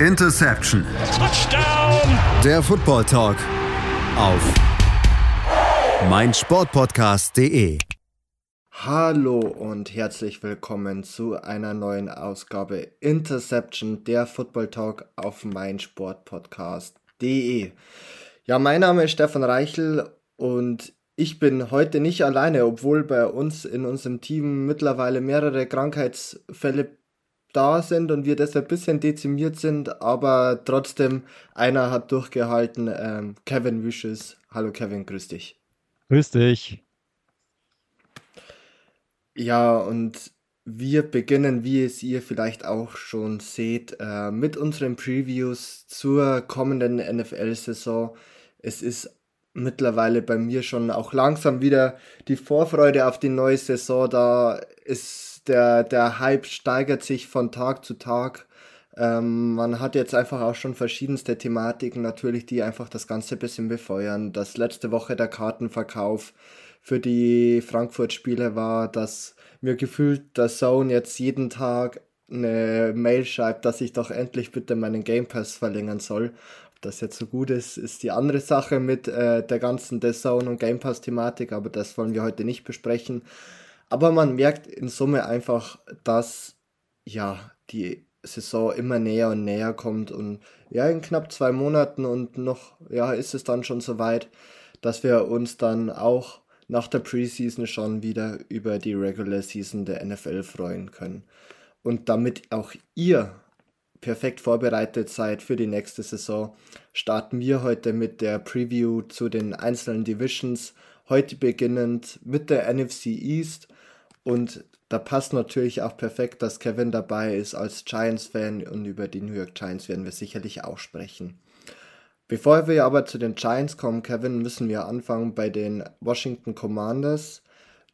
Interception. Touchdown. Der Football Talk auf meinsportpodcast.de. Hallo und herzlich willkommen zu einer neuen Ausgabe Interception, der Football Talk auf meinsportpodcast.de. Ja, mein Name ist Stefan Reichel und ich bin heute nicht alleine, obwohl bei uns in unserem Team mittlerweile mehrere Krankheitsfälle da sind und wir deshalb ein bisschen dezimiert sind, aber trotzdem einer hat durchgehalten. Ähm, Kevin Wishes. Hallo Kevin, grüß dich. Grüß dich. Ja, und wir beginnen, wie es ihr vielleicht auch schon seht, äh, mit unseren Previews zur kommenden NFL-Saison. Es ist mittlerweile bei mir schon auch langsam wieder die Vorfreude auf die neue Saison. Da ist der, der Hype steigert sich von Tag zu Tag. Ähm, man hat jetzt einfach auch schon verschiedenste Thematiken natürlich, die einfach das Ganze ein bisschen befeuern. Das letzte Woche der Kartenverkauf für die Frankfurt-Spiele war, dass mir gefühlt der Zone jetzt jeden Tag eine Mail schreibt, dass ich doch endlich bitte meinen Game Pass verlängern soll das jetzt so gut ist, ist die andere Sache mit äh, der ganzen Design- und Game Pass-Thematik, aber das wollen wir heute nicht besprechen. Aber man merkt in Summe einfach, dass ja die Saison immer näher und näher kommt und ja, in knapp zwei Monaten und noch, ja, ist es dann schon soweit, dass wir uns dann auch nach der Preseason schon wieder über die Regular Season der NFL freuen können. Und damit auch ihr perfekt vorbereitet seid für die nächste Saison, starten wir heute mit der Preview zu den einzelnen Divisions. Heute beginnend mit der NFC East und da passt natürlich auch perfekt, dass Kevin dabei ist als Giants-Fan und über die New York Giants werden wir sicherlich auch sprechen. Bevor wir aber zu den Giants kommen, Kevin, müssen wir anfangen bei den Washington Commanders,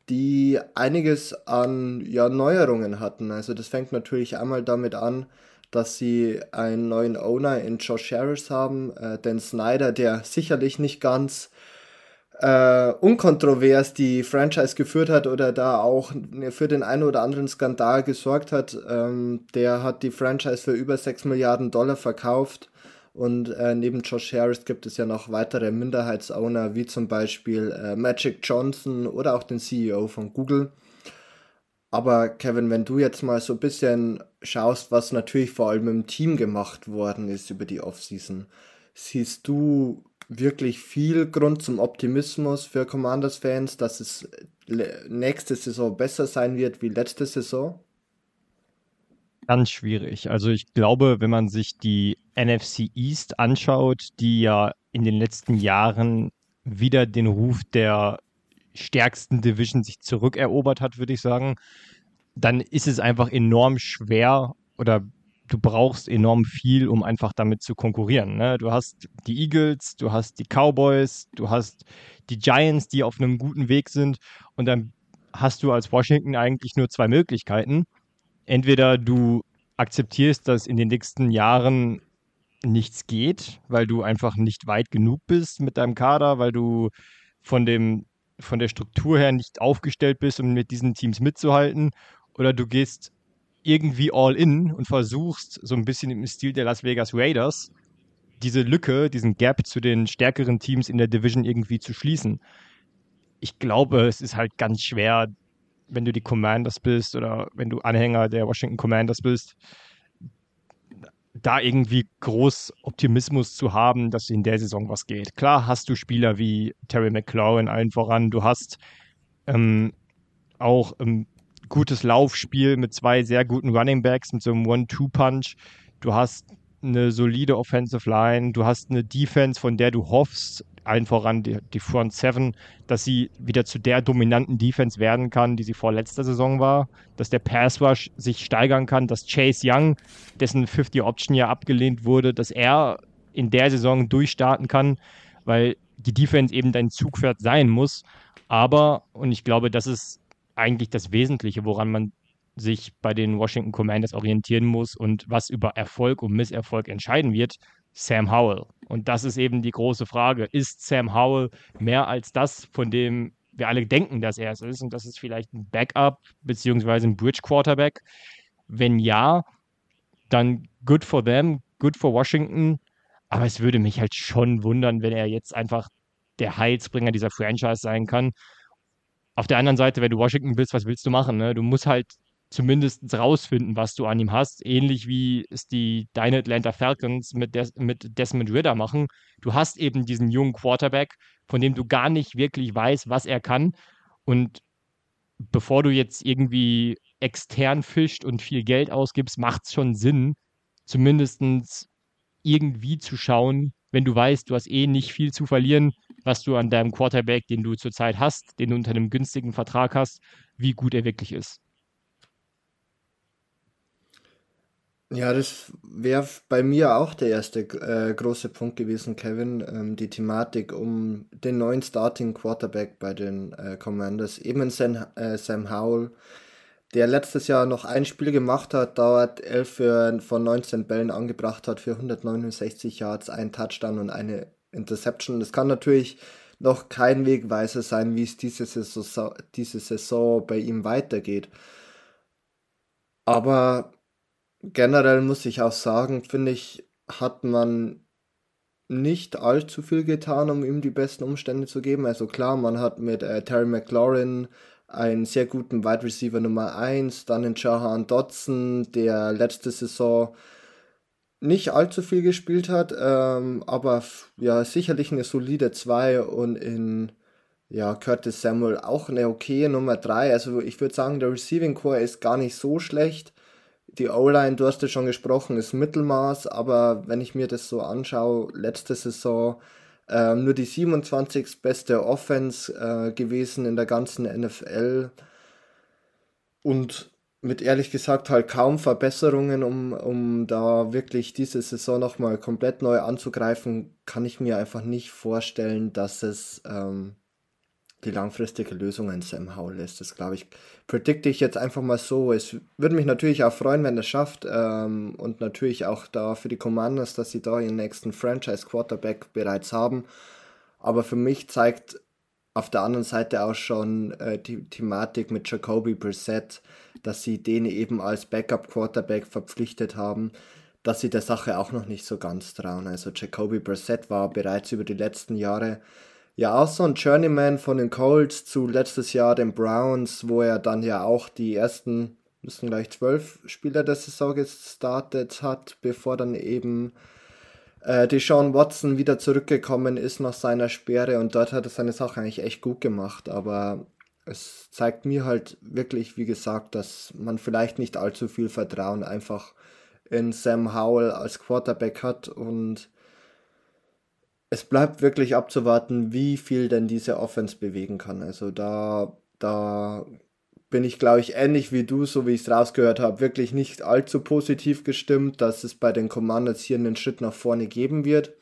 die einiges an ja, Neuerungen hatten. Also das fängt natürlich einmal damit an, dass sie einen neuen Owner in Josh Harris haben, äh, Dan Snyder, der sicherlich nicht ganz äh, unkontrovers die Franchise geführt hat oder da auch für den einen oder anderen Skandal gesorgt hat. Ähm, der hat die Franchise für über 6 Milliarden Dollar verkauft. Und äh, neben Josh Harris gibt es ja noch weitere Minderheitsowner, wie zum Beispiel äh, Magic Johnson oder auch den CEO von Google. Aber Kevin, wenn du jetzt mal so ein bisschen schaust, was natürlich vor allem im Team gemacht worden ist über die Offseason, siehst du wirklich viel Grund zum Optimismus für Commanders-Fans, dass es nächste Saison besser sein wird wie letzte Saison? Ganz schwierig. Also ich glaube, wenn man sich die NFC East anschaut, die ja in den letzten Jahren wieder den Ruf der stärksten Division sich zurückerobert hat, würde ich sagen, dann ist es einfach enorm schwer oder du brauchst enorm viel, um einfach damit zu konkurrieren. Ne? Du hast die Eagles, du hast die Cowboys, du hast die Giants, die auf einem guten Weg sind und dann hast du als Washington eigentlich nur zwei Möglichkeiten. Entweder du akzeptierst, dass in den nächsten Jahren nichts geht, weil du einfach nicht weit genug bist mit deinem Kader, weil du von dem von der Struktur her nicht aufgestellt bist, um mit diesen Teams mitzuhalten, oder du gehst irgendwie all in und versuchst so ein bisschen im Stil der Las Vegas Raiders diese Lücke, diesen Gap zu den stärkeren Teams in der Division irgendwie zu schließen. Ich glaube, es ist halt ganz schwer, wenn du die Commanders bist oder wenn du Anhänger der Washington Commanders bist, da irgendwie groß Optimismus zu haben, dass in der Saison was geht. Klar hast du Spieler wie Terry McLaurin allen voran, du hast ähm, auch ein gutes Laufspiel mit zwei sehr guten Running Backs, mit so einem One-Two-Punch. Du hast eine solide Offensive Line, du hast eine Defense, von der du hoffst, allen voran die, die Front Seven, dass sie wieder zu der dominanten Defense werden kann, die sie vor letzter Saison war, dass der Pass Rush sich steigern kann, dass Chase Young, dessen 50 Option ja abgelehnt wurde, dass er in der Saison durchstarten kann, weil die Defense eben dein Zugpferd sein muss. Aber, und ich glaube, das ist eigentlich das Wesentliche, woran man sich bei den Washington Commanders orientieren muss und was über Erfolg und Misserfolg entscheiden wird, Sam Howell. Und das ist eben die große Frage. Ist Sam Howell mehr als das, von dem wir alle denken, dass er es ist? Und das ist vielleicht ein Backup beziehungsweise ein Bridge Quarterback. Wenn ja, dann good for them, good for Washington, aber es würde mich halt schon wundern, wenn er jetzt einfach der Heilsbringer dieser Franchise sein kann. Auf der anderen Seite, wenn du Washington bist, was willst du machen? Ne? Du musst halt zumindest rausfinden, was du an ihm hast. Ähnlich wie es die deine Atlanta Falcons mit, Des mit Desmond Ritter machen. Du hast eben diesen jungen Quarterback, von dem du gar nicht wirklich weißt, was er kann. Und bevor du jetzt irgendwie extern fischt und viel Geld ausgibst, macht es schon Sinn, zumindest irgendwie zu schauen, wenn du weißt, du hast eh nicht viel zu verlieren, was du an deinem Quarterback, den du zurzeit hast, den du unter einem günstigen Vertrag hast, wie gut er wirklich ist. Ja, das wäre bei mir auch der erste äh, große Punkt gewesen, Kevin. Ähm, die Thematik um den neuen Starting Quarterback bei den äh, Commanders. Eben Sam, äh, Sam Howell, der letztes Jahr noch ein Spiel gemacht hat, dauert 11 für, von 19 Bällen angebracht hat für 169 Yards, ein Touchdown und eine Interception. Das kann natürlich noch kein Wegweiser sein, wie es diese Saison, diese Saison bei ihm weitergeht. Aber generell muss ich auch sagen, finde ich, hat man nicht allzu viel getan, um ihm die besten Umstände zu geben. Also klar, man hat mit äh, Terry McLaurin einen sehr guten Wide Receiver Nummer 1, dann in Jahan Dodson, der letzte Saison nicht allzu viel gespielt hat, ähm, aber ja, sicherlich eine solide 2 und in ja, Curtis Samuel auch eine okay Nummer 3. Also ich würde sagen, der Receiving Core ist gar nicht so schlecht die O-Line, du hast ja schon gesprochen, ist Mittelmaß, aber wenn ich mir das so anschaue, letzte Saison ähm, nur die 27. beste Offense äh, gewesen in der ganzen NFL und mit ehrlich gesagt halt kaum Verbesserungen, um, um da wirklich diese Saison nochmal komplett neu anzugreifen, kann ich mir einfach nicht vorstellen, dass es ähm, die langfristige Lösung in Sam Howell ist. Das glaube ich, predikte ich jetzt einfach mal so. Es würde mich natürlich auch freuen, wenn er es schafft ähm, und natürlich auch da für die Commanders, dass sie da ihren nächsten Franchise Quarterback bereits haben. Aber für mich zeigt auf der anderen Seite auch schon äh, die Thematik mit Jacoby Brissett, dass sie den eben als Backup Quarterback verpflichtet haben, dass sie der Sache auch noch nicht so ganz trauen. Also Jacoby Brissett war bereits über die letzten Jahre ja auch so ein Journeyman von den Colts zu letztes Jahr den Browns, wo er dann ja auch die ersten, müssen gleich zwölf Spieler der Saison gestartet hat, bevor dann eben äh, Deshaun Watson wieder zurückgekommen ist nach seiner Sperre und dort hat er seine Sache eigentlich echt gut gemacht, aber es zeigt mir halt wirklich, wie gesagt, dass man vielleicht nicht allzu viel Vertrauen einfach in Sam Howell als Quarterback hat und es bleibt wirklich abzuwarten, wie viel denn diese Offense bewegen kann. Also da, da bin ich, glaube ich, ähnlich wie du, so wie ich es rausgehört habe, wirklich nicht allzu positiv gestimmt, dass es bei den Commanders hier einen Schritt nach vorne geben wird.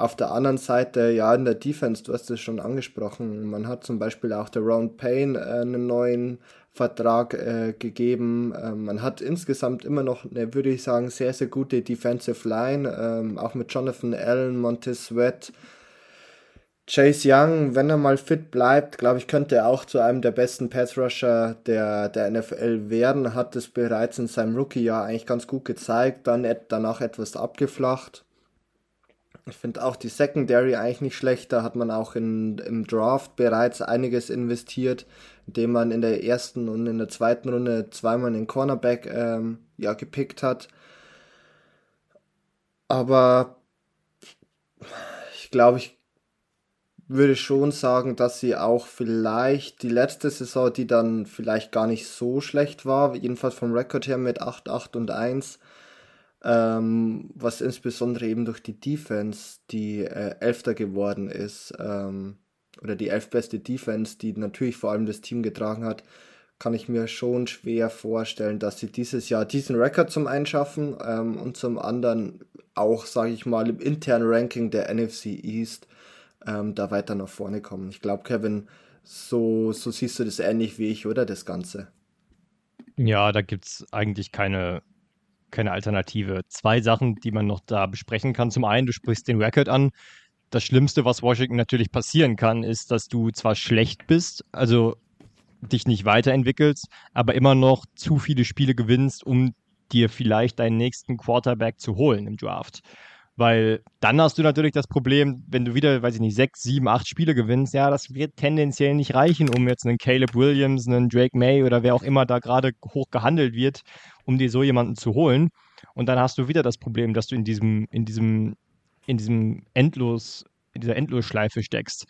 Auf der anderen Seite, ja, in der Defense, du hast es schon angesprochen, man hat zum Beispiel auch der Round Payne äh, einen neuen Vertrag äh, gegeben. Ähm, man hat insgesamt immer noch eine, würde ich sagen, sehr, sehr gute Defensive Line, ähm, auch mit Jonathan Allen, Montez Sweat, Chase Young, wenn er mal fit bleibt, glaube ich, könnte er auch zu einem der besten Pass Rusher der, der NFL werden. Hat es bereits in seinem Rookie-Jahr eigentlich ganz gut gezeigt, dann danach etwas abgeflacht. Ich finde auch die Secondary eigentlich nicht schlecht. Da hat man auch in, im Draft bereits einiges investiert, indem man in der ersten und in der zweiten Runde zweimal den Cornerback ähm, ja, gepickt hat. Aber ich glaube, ich würde schon sagen, dass sie auch vielleicht die letzte Saison, die dann vielleicht gar nicht so schlecht war, jedenfalls vom Rekord her mit 8, 8 und 1, ähm, was insbesondere eben durch die Defense, die äh, Elfter geworden ist, ähm, oder die elfbeste Defense, die natürlich vor allem das Team getragen hat, kann ich mir schon schwer vorstellen, dass sie dieses Jahr diesen Rekord zum einen schaffen ähm, und zum anderen auch, sage ich mal, im internen Ranking der NFC East ähm, da weiter nach vorne kommen. Ich glaube, Kevin, so, so siehst du das ähnlich wie ich, oder das Ganze? Ja, da gibt es eigentlich keine keine Alternative. Zwei Sachen, die man noch da besprechen kann. Zum einen, du sprichst den Record an. Das Schlimmste, was Washington natürlich passieren kann, ist, dass du zwar schlecht bist, also dich nicht weiterentwickelst, aber immer noch zu viele Spiele gewinnst, um dir vielleicht deinen nächsten Quarterback zu holen im Draft. Weil dann hast du natürlich das Problem, wenn du wieder, weiß ich nicht, sechs, sieben, acht Spiele gewinnst, ja, das wird tendenziell nicht reichen, um jetzt einen Caleb Williams, einen Drake May oder wer auch immer da gerade hoch gehandelt wird, um dir so jemanden zu holen. Und dann hast du wieder das Problem, dass du in diesem, in diesem, in diesem Endlos, in dieser Endlosschleife steckst.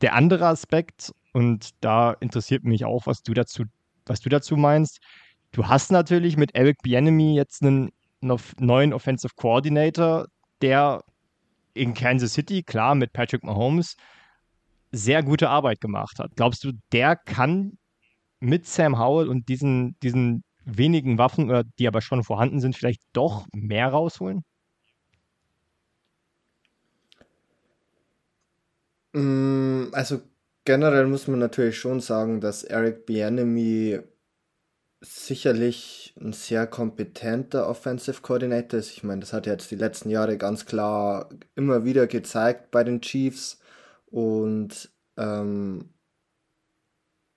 Der andere Aspekt, und da interessiert mich auch, was du dazu, was du dazu meinst, du hast natürlich mit Eric Bienemy jetzt einen neuen Offensive Coordinator, der in Kansas City, klar, mit Patrick Mahomes, sehr gute Arbeit gemacht hat. Glaubst du, der kann mit Sam Howell und diesen, diesen wenigen Waffen, die aber schon vorhanden sind, vielleicht doch mehr rausholen? Mm, also generell muss man natürlich schon sagen, dass Eric Bienemy sicherlich ein sehr kompetenter Offensive Coordinator ist. Ich meine, das hat er jetzt die letzten Jahre ganz klar immer wieder gezeigt bei den Chiefs. Und ähm,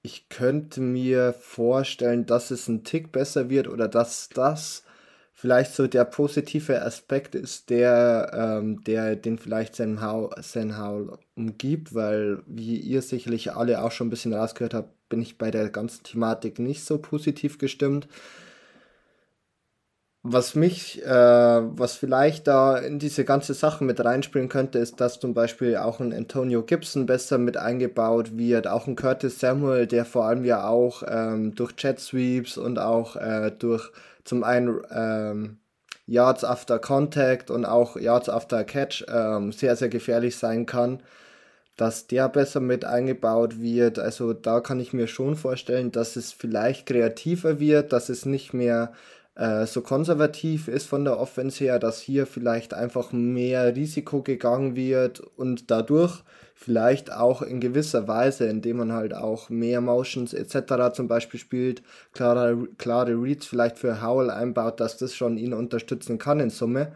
ich könnte mir vorstellen, dass es ein Tick besser wird oder dass das vielleicht so der positive Aspekt ist, der, ähm, der den vielleicht Sam Howell umgibt, weil wie ihr sicherlich alle auch schon ein bisschen rausgehört habt, bin ich bei der ganzen Thematik nicht so positiv gestimmt. Was mich, äh, was vielleicht da in diese ganze Sache mit reinspielen könnte, ist, dass zum Beispiel auch ein Antonio Gibson besser mit eingebaut wird, auch ein Curtis Samuel, der vor allem ja auch ähm, durch Jet Sweeps und auch äh, durch zum einen ähm, Yards after Contact und auch Yards after Catch ähm, sehr, sehr gefährlich sein kann dass der besser mit eingebaut wird. Also da kann ich mir schon vorstellen, dass es vielleicht kreativer wird, dass es nicht mehr äh, so konservativ ist von der Offense her, dass hier vielleicht einfach mehr Risiko gegangen wird und dadurch vielleicht auch in gewisser Weise, indem man halt auch mehr Motions etc. zum Beispiel spielt, klare, klare Reads vielleicht für Howell einbaut, dass das schon ihn unterstützen kann in Summe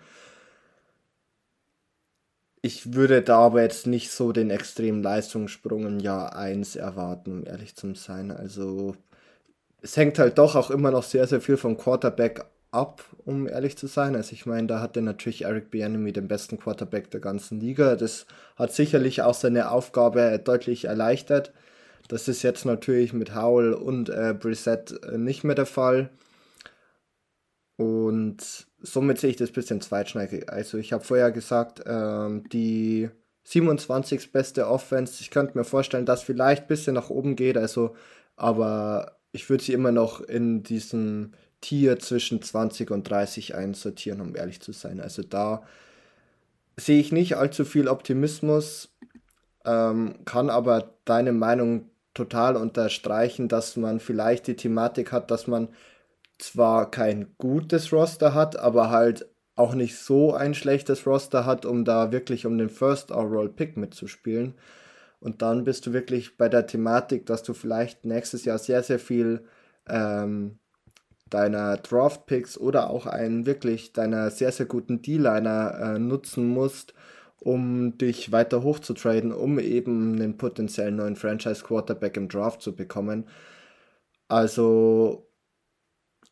ich würde da aber jetzt nicht so den extremen Leistungssprung in Jahr 1 erwarten, um ehrlich zu sein. Also es hängt halt doch auch immer noch sehr, sehr viel vom Quarterback ab, um ehrlich zu sein. Also ich meine, da hatte natürlich Eric Bieniemy den besten Quarterback der ganzen Liga. Das hat sicherlich auch seine Aufgabe deutlich erleichtert. Das ist jetzt natürlich mit Howell und äh, Brissett äh, nicht mehr der Fall. Und somit sehe ich das ein bisschen zweitschneidig. Also ich habe vorher gesagt, ähm, die 27. beste Offense, ich könnte mir vorstellen, dass vielleicht ein bisschen nach oben geht, also, aber ich würde sie immer noch in diesem Tier zwischen 20 und 30 einsortieren, um ehrlich zu sein. Also da sehe ich nicht allzu viel Optimismus, ähm, kann aber deine Meinung total unterstreichen, dass man vielleicht die Thematik hat, dass man zwar kein gutes Roster hat, aber halt auch nicht so ein schlechtes Roster hat, um da wirklich um den First Overall Pick mitzuspielen. Und dann bist du wirklich bei der Thematik, dass du vielleicht nächstes Jahr sehr, sehr viel ähm, deiner Draft Picks oder auch einen wirklich deiner sehr, sehr guten D-Liner äh, nutzen musst, um dich weiter hoch zu traden, um eben einen potenziellen neuen Franchise Quarterback im Draft zu bekommen. Also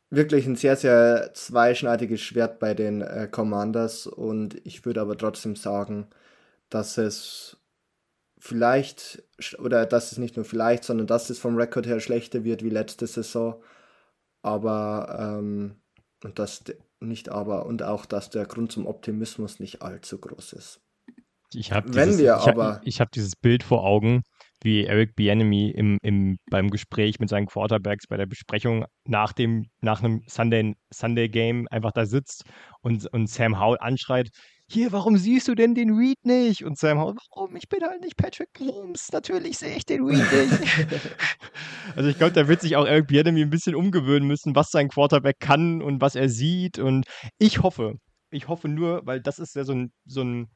wirklich ein sehr, sehr zweischneidiges Schwert bei den äh, Commanders und ich würde aber trotzdem sagen, dass es vielleicht, oder dass es nicht nur vielleicht, sondern dass es vom Rekord her schlechter wird wie letzte Saison. Aber, ähm, und das nicht aber, und auch, dass der Grund zum Optimismus nicht allzu groß ist. Ich habe wir ich. Hab, ich habe dieses Bild vor Augen, wie Eric Bienemy im, im, beim Gespräch mit seinen Quarterbacks bei der Besprechung nach dem, nach einem Sunday, Sunday Game einfach da sitzt und, und Sam Howell anschreit, hier, warum siehst du denn den Read nicht? Und Sam Howell, warum? Ich bin halt nicht Patrick Mahomes. Natürlich sehe ich den Read nicht. also ich glaube, da wird sich auch Eric Bienemy ein bisschen umgewöhnen müssen, was sein Quarterback kann und was er sieht. Und ich hoffe, ich hoffe nur, weil das ist ja so ein, so ein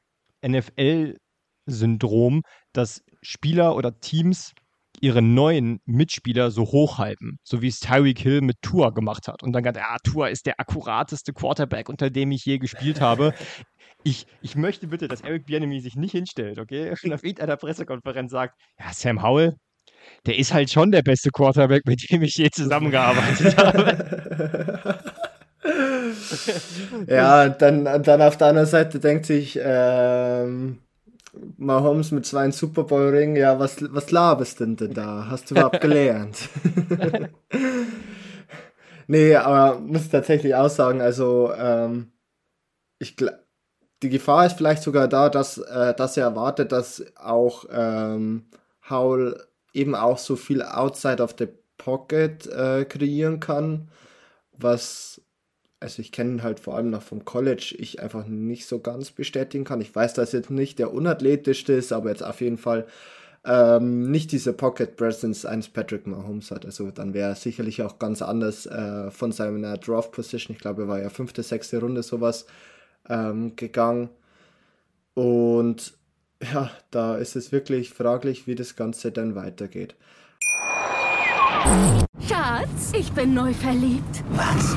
NFL-Syndrom, dass Spieler oder Teams ihre neuen Mitspieler so hochhalten, so wie es Tyreek Hill mit Tua gemacht hat. Und dann gesagt, ja, Tua ist der akkurateste Quarterback, unter dem ich je gespielt habe. Ich, ich möchte bitte, dass Eric Bienemy sich nicht hinstellt, okay? Und auf irgendeiner Pressekonferenz sagt, ja, Sam Howell, der ist halt schon der beste Quarterback, mit dem ich je zusammengearbeitet habe. ja, dann, dann auf der anderen Seite denkt sich ähm, Mahomes mit zwei Super Bowl Ring, ja, was, was laberst denn, denn da? Hast du überhaupt gelernt? nee, aber muss tatsächlich auch sagen, also ähm, ich die Gefahr ist vielleicht sogar da, dass, äh, dass er erwartet, dass auch ähm, Howell eben auch so viel outside of the pocket äh, kreieren kann, was also ich kenne ihn halt vor allem noch vom College, ich einfach nicht so ganz bestätigen kann. Ich weiß, dass er jetzt nicht der unathletischste ist, aber jetzt auf jeden Fall ähm, nicht diese Pocket Presence eines Patrick Mahomes hat. Also dann wäre er sicherlich auch ganz anders äh, von seiner Draft Position. Ich glaube, er war ja fünfte, sechste Runde sowas ähm, gegangen. Und ja, da ist es wirklich fraglich, wie das Ganze dann weitergeht. Schatz, ich bin neu verliebt. Was?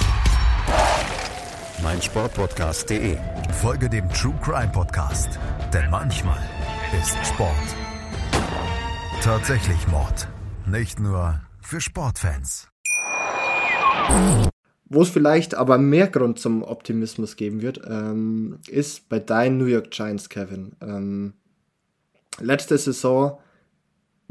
meinsportpodcast.de. Folge dem True Crime Podcast, denn manchmal ist Sport tatsächlich Mord. Nicht nur für Sportfans. Wo es vielleicht aber mehr Grund zum Optimismus geben wird, ähm, ist bei deinen New York Giants, Kevin. Ähm, letzte Saison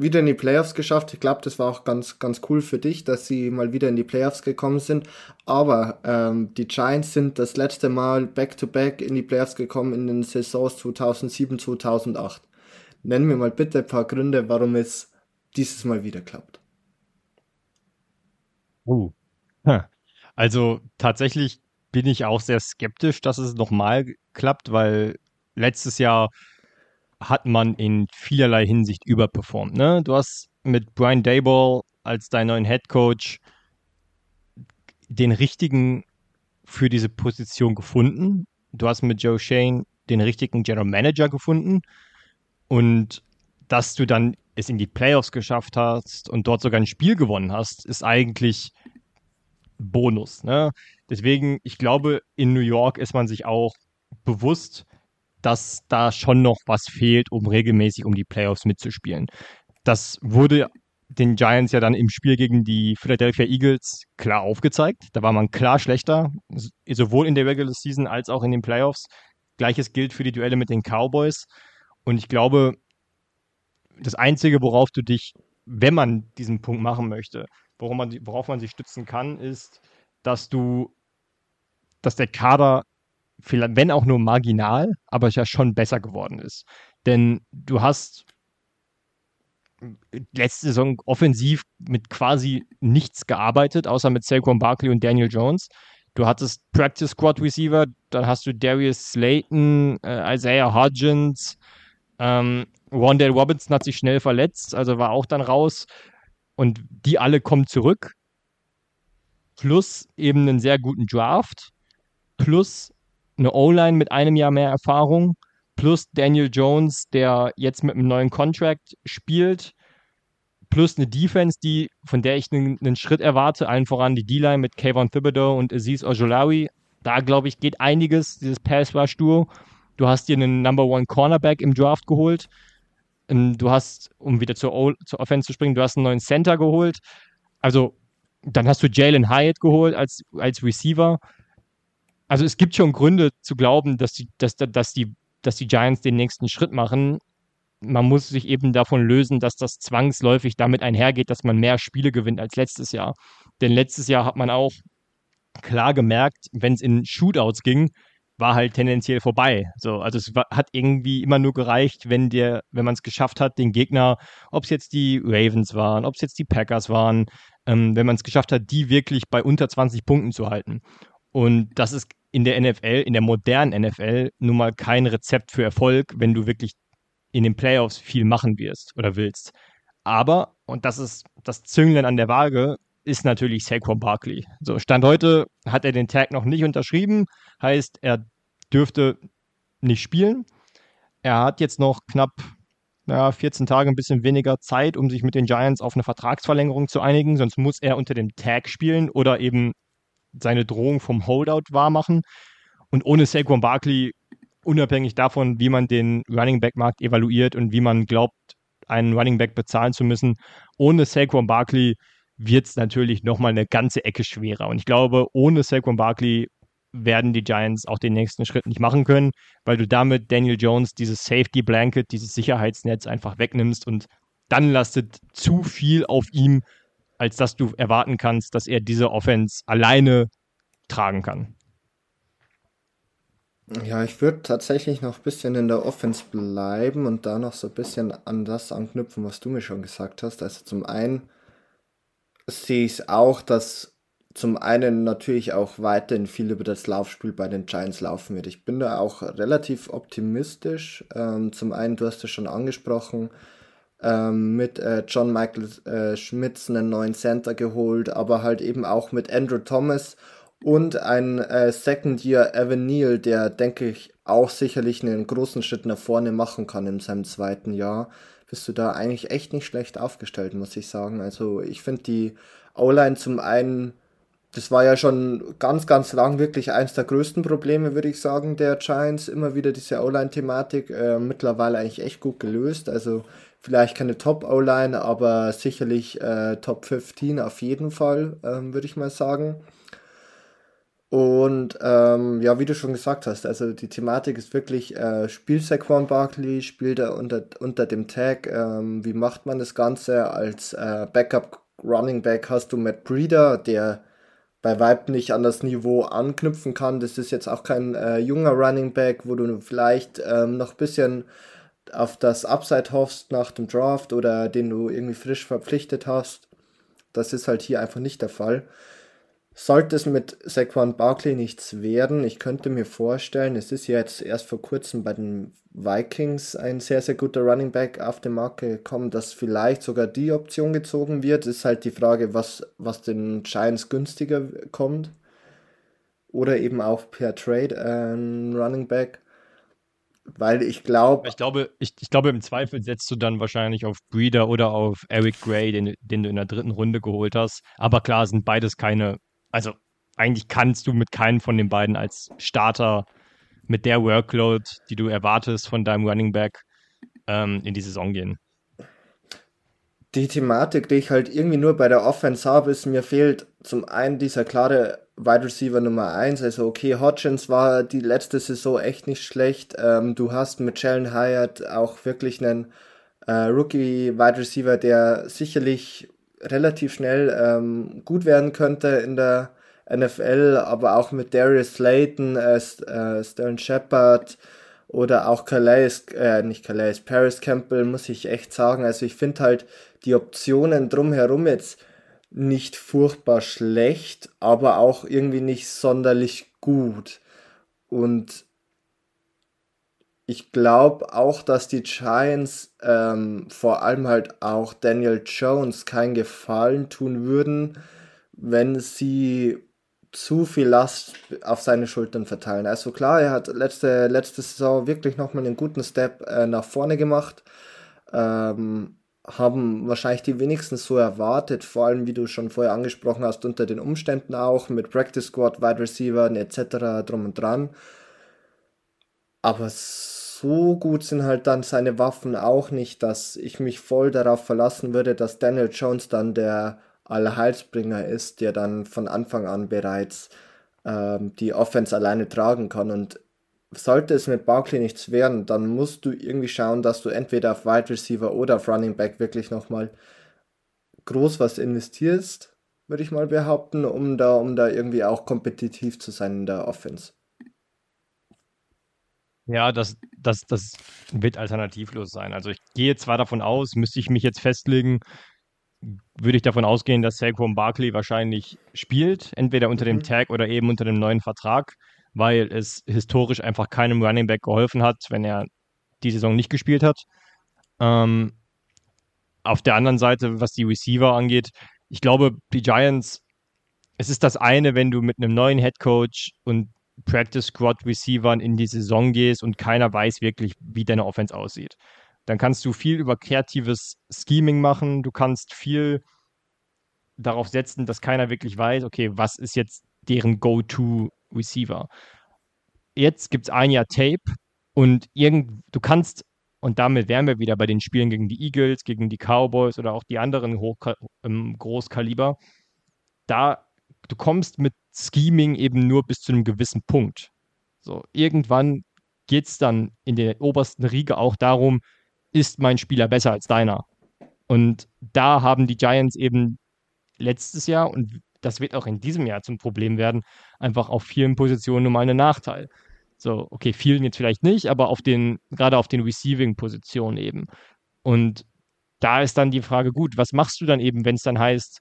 wieder in die Playoffs geschafft. Ich glaube, das war auch ganz, ganz cool für dich, dass sie mal wieder in die Playoffs gekommen sind. Aber ähm, die Giants sind das letzte Mal back-to-back -back in die Playoffs gekommen in den Saisons 2007, 2008. Nenn mir mal bitte ein paar Gründe, warum es dieses Mal wieder klappt. Uh. Also tatsächlich bin ich auch sehr skeptisch, dass es nochmal klappt, weil letztes Jahr hat man in vielerlei Hinsicht überperformt. Ne? Du hast mit Brian Dayball als dein neuen Head Coach den richtigen für diese Position gefunden. Du hast mit Joe Shane den richtigen General Manager gefunden und dass du dann es in die Playoffs geschafft hast und dort sogar ein Spiel gewonnen hast, ist eigentlich Bonus. Ne? Deswegen, ich glaube, in New York ist man sich auch bewusst, dass da schon noch was fehlt, um regelmäßig um die Playoffs mitzuspielen. Das wurde den Giants ja dann im Spiel gegen die Philadelphia Eagles klar aufgezeigt. Da war man klar schlechter, sowohl in der Regular Season als auch in den Playoffs. Gleiches gilt für die Duelle mit den Cowboys. Und ich glaube, das Einzige, worauf du dich, wenn man diesen Punkt machen möchte, worauf man, worauf man sich stützen kann, ist, dass du, dass der Kader vielleicht, wenn auch nur marginal, aber ja schon besser geworden ist. Denn du hast letzte Saison offensiv mit quasi nichts gearbeitet, außer mit Saquon Barkley und Daniel Jones. Du hattest Practice Squad Receiver, dann hast du Darius Slayton, äh, Isaiah Hodgins, ähm, Wandale Robinson hat sich schnell verletzt, also war auch dann raus. Und die alle kommen zurück. Plus eben einen sehr guten Draft. Plus eine O-Line mit einem Jahr mehr Erfahrung plus Daniel Jones, der jetzt mit einem neuen Contract spielt, plus eine Defense, die, von der ich einen, einen Schritt erwarte, allen voran die D-Line mit Kayvon Thibodeau und Aziz Ojolawi. Da, glaube ich, geht einiges, dieses Pass-Rush-Duo. Du hast dir einen Number One Cornerback im Draft geholt. Ähm, du hast, um wieder zur, o zur Offense zu springen, du hast einen neuen Center geholt. Also, dann hast du Jalen Hyatt geholt als, als Receiver also es gibt schon Gründe zu glauben, dass die, dass, dass, die, dass die Giants den nächsten Schritt machen. Man muss sich eben davon lösen, dass das zwangsläufig damit einhergeht, dass man mehr Spiele gewinnt als letztes Jahr. Denn letztes Jahr hat man auch klar gemerkt, wenn es in Shootouts ging, war halt tendenziell vorbei. So, also es war, hat irgendwie immer nur gereicht, wenn wenn man es geschafft hat, den Gegner, ob es jetzt die Ravens waren, ob es jetzt die Packers waren, ähm, wenn man es geschafft hat, die wirklich bei unter 20 Punkten zu halten. Und das ist in der NFL, in der modernen NFL, nun mal kein Rezept für Erfolg, wenn du wirklich in den Playoffs viel machen wirst oder willst. Aber, und das ist das Zünglein an der Waage, ist natürlich Saquon Barkley. So, Stand heute hat er den Tag noch nicht unterschrieben, heißt, er dürfte nicht spielen. Er hat jetzt noch knapp ja, 14 Tage, ein bisschen weniger Zeit, um sich mit den Giants auf eine Vertragsverlängerung zu einigen. Sonst muss er unter dem Tag spielen oder eben seine Drohung vom Holdout wahrmachen. Und ohne Saquon Barkley, unabhängig davon, wie man den Running Back Markt evaluiert und wie man glaubt, einen Running Back bezahlen zu müssen, ohne Saquon Barkley wird es natürlich nochmal eine ganze Ecke schwerer. Und ich glaube, ohne Saquon Barkley werden die Giants auch den nächsten Schritt nicht machen können, weil du damit Daniel Jones dieses Safety Blanket, dieses Sicherheitsnetz einfach wegnimmst und dann lastet zu viel auf ihm, als dass du erwarten kannst, dass er diese Offense alleine tragen kann. Ja, ich würde tatsächlich noch ein bisschen in der Offense bleiben und da noch so ein bisschen an das anknüpfen, was du mir schon gesagt hast. Also zum einen sehe ich es auch, dass zum einen natürlich auch weiterhin viel über das Laufspiel bei den Giants laufen wird. Ich bin da auch relativ optimistisch. Ähm, zum einen, du hast es schon angesprochen, ähm, mit äh, John Michael äh, Schmitz einen neuen Center geholt, aber halt eben auch mit Andrew Thomas und ein äh, Second Year Evan Neal, der denke ich auch sicherlich einen großen Schritt nach vorne machen kann in seinem zweiten Jahr. Bist du da eigentlich echt nicht schlecht aufgestellt, muss ich sagen. Also ich finde die O-Line zum einen das war ja schon ganz, ganz lang wirklich eins der größten Probleme, würde ich sagen, der Giants. Immer wieder diese O-Line-Thematik. Äh, mittlerweile eigentlich echt gut gelöst. Also vielleicht keine Top-O-Line, aber sicherlich äh, Top 15 auf jeden Fall, ähm, würde ich mal sagen. Und ähm, ja, wie du schon gesagt hast, also die Thematik ist wirklich, äh, spielt Saquon Barkley, spielt er unter, unter dem Tag, ähm, wie macht man das Ganze? Als äh, Backup Running Back hast du Matt Breeder, der bei Vibe nicht an das Niveau anknüpfen kann. Das ist jetzt auch kein äh, junger Running Back, wo du vielleicht ähm, noch ein bisschen auf das Upside hoffst nach dem Draft oder den du irgendwie frisch verpflichtet hast. Das ist halt hier einfach nicht der Fall. Sollte es mit Saquon Barkley nichts werden, ich könnte mir vorstellen, es ist jetzt erst vor kurzem bei den Vikings ein sehr, sehr guter Running Back auf den Markt gekommen, dass vielleicht sogar die Option gezogen wird. Ist halt die Frage, was, was den Giants günstiger kommt. Oder eben auch per Trade ein Running Back. Weil ich glaube. Ich glaube, ich, ich glaube, im Zweifel setzt du dann wahrscheinlich auf Breeder oder auf Eric Gray, den, den du in der dritten Runde geholt hast. Aber klar, sind beides keine also eigentlich kannst du mit keinem von den beiden als Starter mit der Workload, die du erwartest von deinem Running Back, ähm, in die Saison gehen. Die Thematik, die ich halt irgendwie nur bei der Offense habe, ist, mir fehlt zum einen dieser klare Wide Receiver Nummer 1. Also, okay, Hodgins war die letzte Saison echt nicht schlecht. Ähm, du hast mit Jalen Hyatt auch wirklich einen äh, Rookie Wide Receiver, der sicherlich relativ schnell ähm, gut werden könnte in der NFL, aber auch mit Darius Slayton, äh, äh, Sterling Shepard oder auch Calais, äh, nicht Calais, Paris Campbell, muss ich echt sagen. Also ich finde halt die Optionen drumherum jetzt nicht furchtbar schlecht, aber auch irgendwie nicht sonderlich gut. Und ich glaube auch, dass die Giants ähm, vor allem halt auch Daniel Jones keinen Gefallen tun würden, wenn sie zu viel Last auf seine Schultern verteilen. Also klar, er hat letzte, letzte Saison wirklich nochmal einen guten Step äh, nach vorne gemacht. Ähm, haben wahrscheinlich die wenigsten so erwartet, vor allem wie du schon vorher angesprochen hast, unter den Umständen auch mit Practice Squad, Wide Receiver etc. drum und dran. Aber so gut sind halt dann seine Waffen auch nicht, dass ich mich voll darauf verlassen würde, dass Daniel Jones dann der Allerheilsbringer ist, der dann von Anfang an bereits ähm, die Offense alleine tragen kann. Und sollte es mit Barkley nichts werden, dann musst du irgendwie schauen, dass du entweder auf Wide Receiver oder auf Running Back wirklich nochmal groß was investierst, würde ich mal behaupten, um da, um da irgendwie auch kompetitiv zu sein in der Offense. Ja, das, das, das wird alternativlos sein. Also ich gehe zwar davon aus, müsste ich mich jetzt festlegen, würde ich davon ausgehen, dass Saquon Barkley wahrscheinlich spielt, entweder unter dem mhm. Tag oder eben unter dem neuen Vertrag, weil es historisch einfach keinem Running Back geholfen hat, wenn er die Saison nicht gespielt hat. Ähm, auf der anderen Seite, was die Receiver angeht, ich glaube, die Giants, es ist das eine, wenn du mit einem neuen Head Coach und Practice Squad Receivern in die Saison gehst und keiner weiß wirklich, wie deine Offense aussieht. Dann kannst du viel über kreatives Scheming machen, du kannst viel darauf setzen, dass keiner wirklich weiß, okay, was ist jetzt deren Go-To-Receiver. Jetzt gibt es ein Jahr Tape und irgend, du kannst, und damit wären wir wieder bei den Spielen gegen die Eagles, gegen die Cowboys oder auch die anderen Hoch ähm, Großkaliber, da du kommst mit Scheming eben nur bis zu einem gewissen Punkt. So, irgendwann geht es dann in der obersten Riege auch darum, ist mein Spieler besser als deiner? Und da haben die Giants eben letztes Jahr und das wird auch in diesem Jahr zum Problem werden, einfach auf vielen Positionen nun mal einen Nachteil. So, okay, vielen jetzt vielleicht nicht, aber auf den, gerade auf den Receiving-Positionen eben. Und da ist dann die Frage, gut, was machst du dann eben, wenn es dann heißt,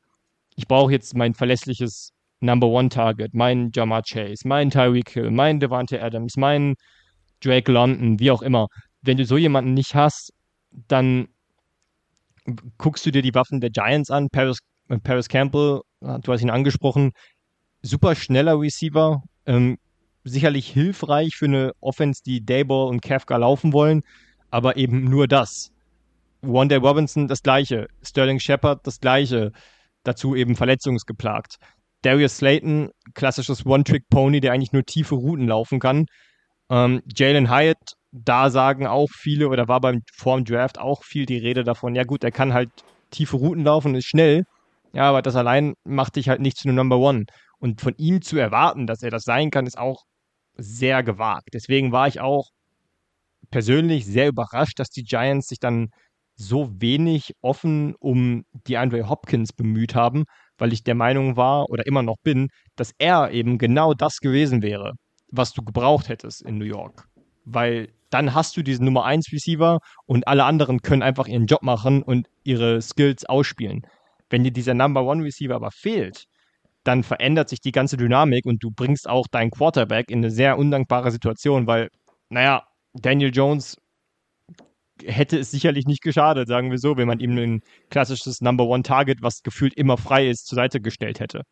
ich brauche jetzt mein verlässliches Number One Target, mein Jamar Chase, mein Tyreek Hill, mein Devante Adams, mein Drake London, wie auch immer. Wenn du so jemanden nicht hast, dann guckst du dir die Waffen der Giants an. Paris, äh, Paris Campbell, du hast ihn angesprochen, super schneller Receiver, ähm, sicherlich hilfreich für eine Offense, die Dayball und Kafka laufen wollen, aber eben nur das. Day Robinson das gleiche, Sterling Shepard das gleiche, dazu eben verletzungsgeplagt. Darius Slayton, klassisches One-Trick-Pony, der eigentlich nur tiefe Routen laufen kann. Ähm, Jalen Hyatt, da sagen auch viele, oder war beim Form Draft auch viel die Rede davon, ja gut, er kann halt tiefe Routen laufen, ist schnell, ja, aber das allein macht dich halt nicht zu einem Number One. Und von ihm zu erwarten, dass er das sein kann, ist auch sehr gewagt. Deswegen war ich auch persönlich sehr überrascht, dass die Giants sich dann so wenig offen um die Andre Hopkins bemüht haben, weil ich der Meinung war oder immer noch bin, dass er eben genau das gewesen wäre, was du gebraucht hättest in New York. Weil dann hast du diesen Nummer 1 Receiver und alle anderen können einfach ihren Job machen und ihre Skills ausspielen. Wenn dir dieser Number One Receiver aber fehlt, dann verändert sich die ganze Dynamik und du bringst auch deinen Quarterback in eine sehr undankbare Situation, weil, naja, Daniel Jones hätte es sicherlich nicht geschadet, sagen wir so, wenn man ihm ein klassisches Number One Target, was gefühlt immer frei ist, zur Seite gestellt hätte.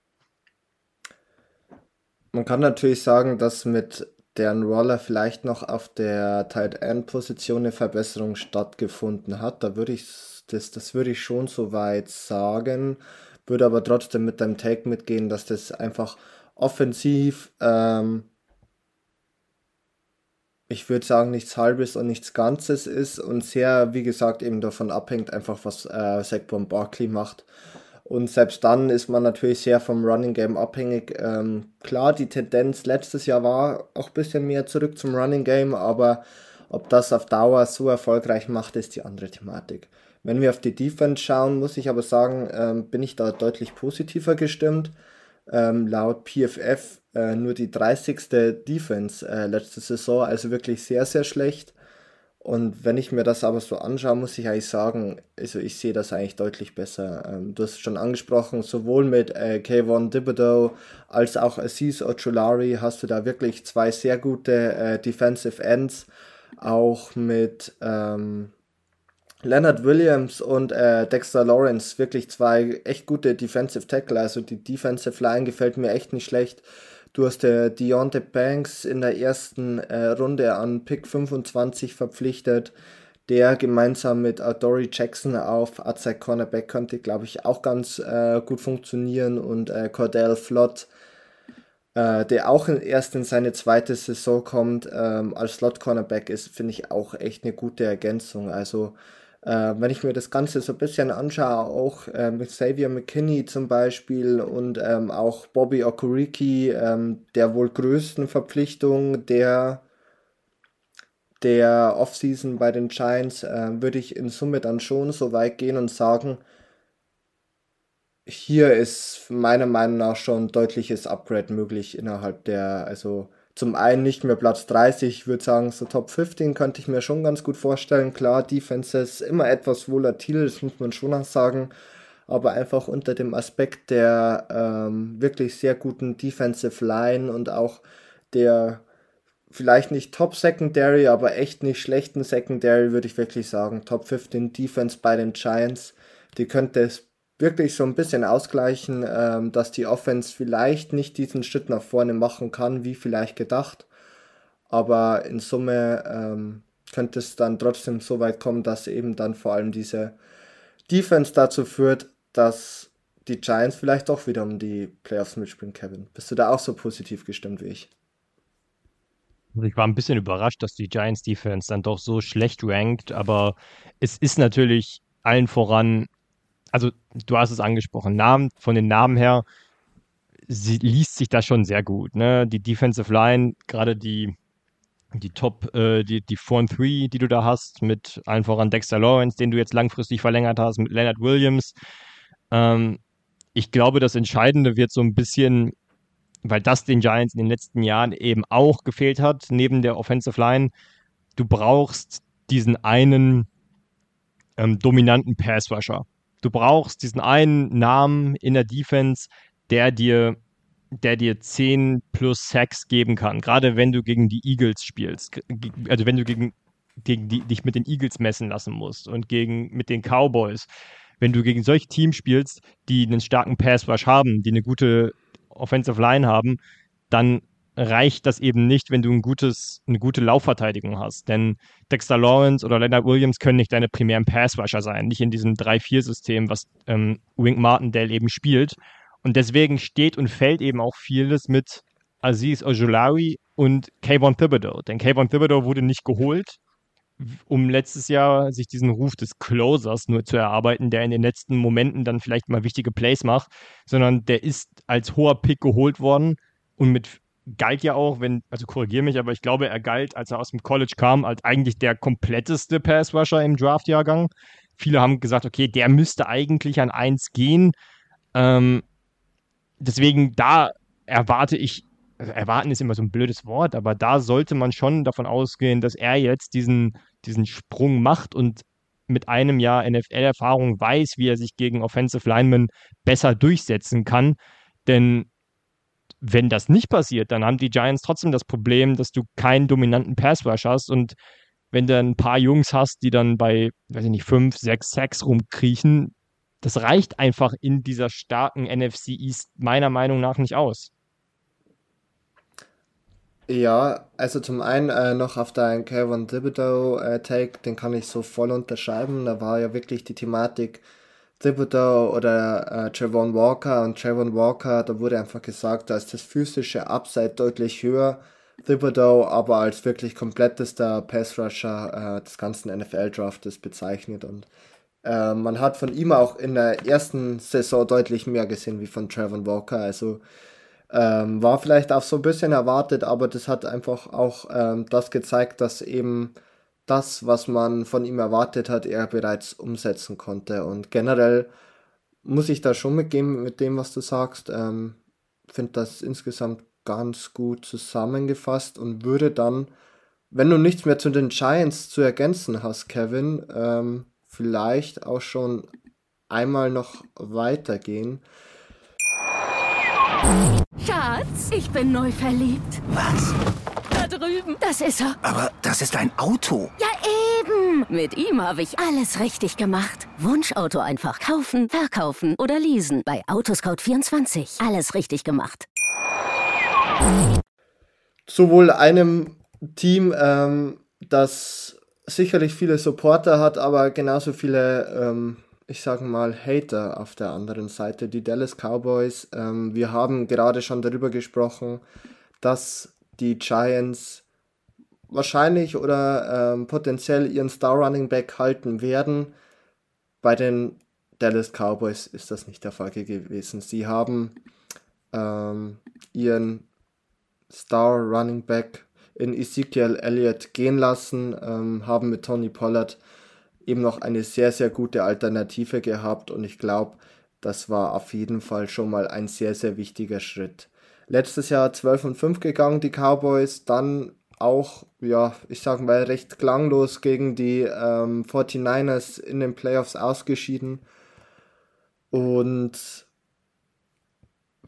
Man kann natürlich sagen, dass mit deren Roller vielleicht noch auf der Tight End Position eine Verbesserung stattgefunden hat. Da würde ich das, das würde ich schon so weit sagen, würde aber trotzdem mit deinem Take mitgehen, dass das einfach offensiv ähm, ich würde sagen, nichts Halbes und nichts Ganzes ist und sehr, wie gesagt, eben davon abhängt, einfach was äh, Saquon Barkley macht. Und selbst dann ist man natürlich sehr vom Running Game abhängig. Ähm, klar, die Tendenz letztes Jahr war auch ein bisschen mehr zurück zum Running Game, aber ob das auf Dauer so erfolgreich macht, ist die andere Thematik. Wenn wir auf die Defense schauen, muss ich aber sagen, ähm, bin ich da deutlich positiver gestimmt. Ähm, laut PFF äh, nur die 30. Defense äh, letzte Saison, also wirklich sehr, sehr schlecht. Und wenn ich mir das aber so anschaue, muss ich eigentlich sagen, also ich sehe das eigentlich deutlich besser. Ähm, du hast es schon angesprochen, sowohl mit äh, Kayvon Thibodeau als auch Aziz Ochulari hast du da wirklich zwei sehr gute äh, Defensive Ends. Auch mit ähm, Leonard Williams und äh, Dexter Lawrence wirklich zwei echt gute Defensive Tackle. Also die Defensive Line gefällt mir echt nicht schlecht. Du hast der Deontay Banks in der ersten äh, Runde an Pick 25 verpflichtet. Der gemeinsam mit Dory Jackson auf Outside Cornerback könnte, glaube ich, auch ganz äh, gut funktionieren. Und äh, Cordell Flott, äh, der auch in, erst in seine zweite Saison kommt, ähm, als Slot Cornerback ist, finde ich auch echt eine gute Ergänzung. Also äh, wenn ich mir das Ganze so ein bisschen anschaue, auch äh, mit Xavier McKinney zum Beispiel und ähm, auch Bobby Okuriki, ähm, der wohl größten Verpflichtung der, der Offseason bei den Giants, äh, würde ich in Summe dann schon so weit gehen und sagen, hier ist meiner Meinung nach schon ein deutliches Upgrade möglich innerhalb der, also zum einen nicht mehr Platz 30, ich würde sagen, so Top 15 könnte ich mir schon ganz gut vorstellen. Klar, Defense ist immer etwas volatil, das muss man schon auch sagen. Aber einfach unter dem Aspekt der ähm, wirklich sehr guten Defensive Line und auch der vielleicht nicht Top Secondary, aber echt nicht schlechten Secondary, würde ich wirklich sagen. Top 15 Defense bei den Giants. Die könnte es wirklich so ein bisschen ausgleichen, ähm, dass die Offense vielleicht nicht diesen Schritt nach vorne machen kann, wie vielleicht gedacht. Aber in Summe ähm, könnte es dann trotzdem so weit kommen, dass eben dann vor allem diese Defense dazu führt, dass die Giants vielleicht doch wieder um die Playoffs mitspielen, Kevin. Bist du da auch so positiv gestimmt wie ich? Ich war ein bisschen überrascht, dass die Giants Defense dann doch so schlecht rankt, aber es ist natürlich allen voran, also du hast es angesprochen, Namen, von den Namen her sie liest sich das schon sehr gut. Ne? Die Defensive Line, gerade die, die Top, äh, die, die 4 und 3, die du da hast, mit allen voran Dexter Lawrence, den du jetzt langfristig verlängert hast, mit Leonard Williams. Ähm, ich glaube, das Entscheidende wird so ein bisschen weil das den Giants in den letzten Jahren eben auch gefehlt hat, neben der Offensive Line. Du brauchst diesen einen ähm, dominanten Pass-Rusher. Du brauchst diesen einen Namen in der Defense, der dir, der dir 10 plus Sacks geben kann. Gerade wenn du gegen die Eagles spielst. Also wenn du gegen, gegen die, dich mit den Eagles messen lassen musst und gegen, mit den Cowboys. Wenn du gegen solche Teams spielst, die einen starken Pass-Rush haben, die eine gute Offensive Line haben, dann reicht das eben nicht, wenn du ein gutes, eine gute Laufverteidigung hast. Denn Dexter Lawrence oder Leonard Williams können nicht deine primären Passrusher sein, nicht in diesem 3-4-System, was ähm, Wink Martindale eben spielt. Und deswegen steht und fällt eben auch vieles mit Aziz Ojulawi und Kayvon Thibodeau. Denn Kayvon Thibodeau wurde nicht geholt, um letztes Jahr sich diesen Ruf des Closers nur zu erarbeiten, der in den letzten Momenten dann vielleicht mal wichtige Plays macht, sondern der ist als hoher Pick geholt worden und mit galt ja auch, wenn, also korrigiere mich, aber ich glaube, er galt, als er aus dem College kam, als eigentlich der kompletteste Pass-Rusher im Draft-Jahrgang. Viele haben gesagt, okay, der müsste eigentlich an 1 gehen. Ähm, deswegen, da erwarte ich also erwarten ist immer so ein blödes Wort, aber da sollte man schon davon ausgehen, dass er jetzt diesen, diesen Sprung macht und mit einem Jahr NFL-Erfahrung weiß, wie er sich gegen Offensive Linemen besser durchsetzen kann. Denn wenn das nicht passiert, dann haben die Giants trotzdem das Problem, dass du keinen dominanten Pass-Rush hast und wenn du ein paar Jungs hast, die dann bei, weiß ich nicht, fünf, sechs Sacks rumkriechen, das reicht einfach in dieser starken NFC East meiner Meinung nach nicht aus. Ja, also zum einen äh, noch auf deinen Kevin Thibodeau äh, den kann ich so voll unterschreiben. Da war ja wirklich die Thematik Thibodeau oder äh, Trayvon Walker und Trayvon Walker, da wurde einfach gesagt, da ist das physische Upside deutlich höher. Thibodeau aber als wirklich komplettester Pass-Rusher äh, des ganzen NFL-Draftes bezeichnet und äh, man hat von ihm auch in der ersten Saison deutlich mehr gesehen wie von Trayvon Walker, also ähm, war vielleicht auch so ein bisschen erwartet, aber das hat einfach auch ähm, das gezeigt, dass eben das, was man von ihm erwartet hat, er bereits umsetzen konnte. Und generell muss ich da schon mitgehen mit dem, was du sagst. Ähm, Finde das insgesamt ganz gut zusammengefasst und würde dann, wenn du nichts mehr zu den Giants zu ergänzen hast, Kevin, ähm, vielleicht auch schon einmal noch weitergehen. Schatz, ich bin neu verliebt. Was? Drüben. Das ist er. Aber das ist ein Auto. Ja, eben. Mit ihm habe ich alles richtig gemacht. Wunschauto einfach kaufen, verkaufen oder leasen. Bei Autoscout24. Alles richtig gemacht. Sowohl einem Team, ähm, das sicherlich viele Supporter hat, aber genauso viele ähm, ich sage mal, Hater auf der anderen Seite, die Dallas Cowboys. Ähm, wir haben gerade schon darüber gesprochen, dass die Giants wahrscheinlich oder ähm, potenziell ihren Star Running Back halten werden. Bei den Dallas Cowboys ist das nicht der Fall gewesen. Sie haben ähm, ihren Star Running Back in Ezekiel Elliott gehen lassen, ähm, haben mit Tony Pollard eben noch eine sehr, sehr gute Alternative gehabt und ich glaube, das war auf jeden Fall schon mal ein sehr, sehr wichtiger Schritt. Letztes Jahr 12 und 5 gegangen, die Cowboys, dann auch, ja, ich sag mal, recht klanglos gegen die ähm, 49ers in den Playoffs ausgeschieden. Und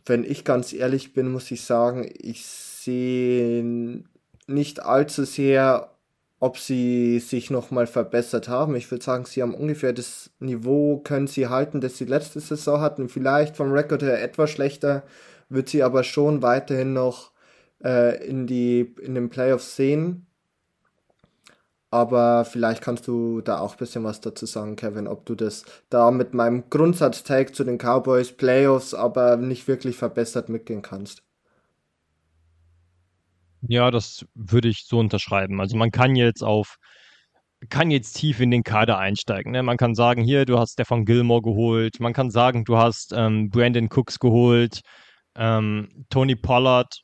wenn ich ganz ehrlich bin, muss ich sagen, ich sehe nicht allzu sehr ob sie sich nochmal verbessert haben. Ich würde sagen, sie haben ungefähr das Niveau, können sie halten, das sie letzte Saison hatten. Vielleicht vom Rekord her etwas schlechter, wird sie aber schon weiterhin noch äh, in, die, in den Playoffs sehen. Aber vielleicht kannst du da auch ein bisschen was dazu sagen, Kevin, ob du das da mit meinem Grundsatz-Tag zu den Cowboys Playoffs aber nicht wirklich verbessert mitgehen kannst. Ja, das würde ich so unterschreiben. Also man kann jetzt auf, kann jetzt tief in den Kader einsteigen. Ne? Man kann sagen, hier, du hast Stefan Gilmore geholt. Man kann sagen, du hast ähm, Brandon Cooks geholt. Ähm, Tony Pollard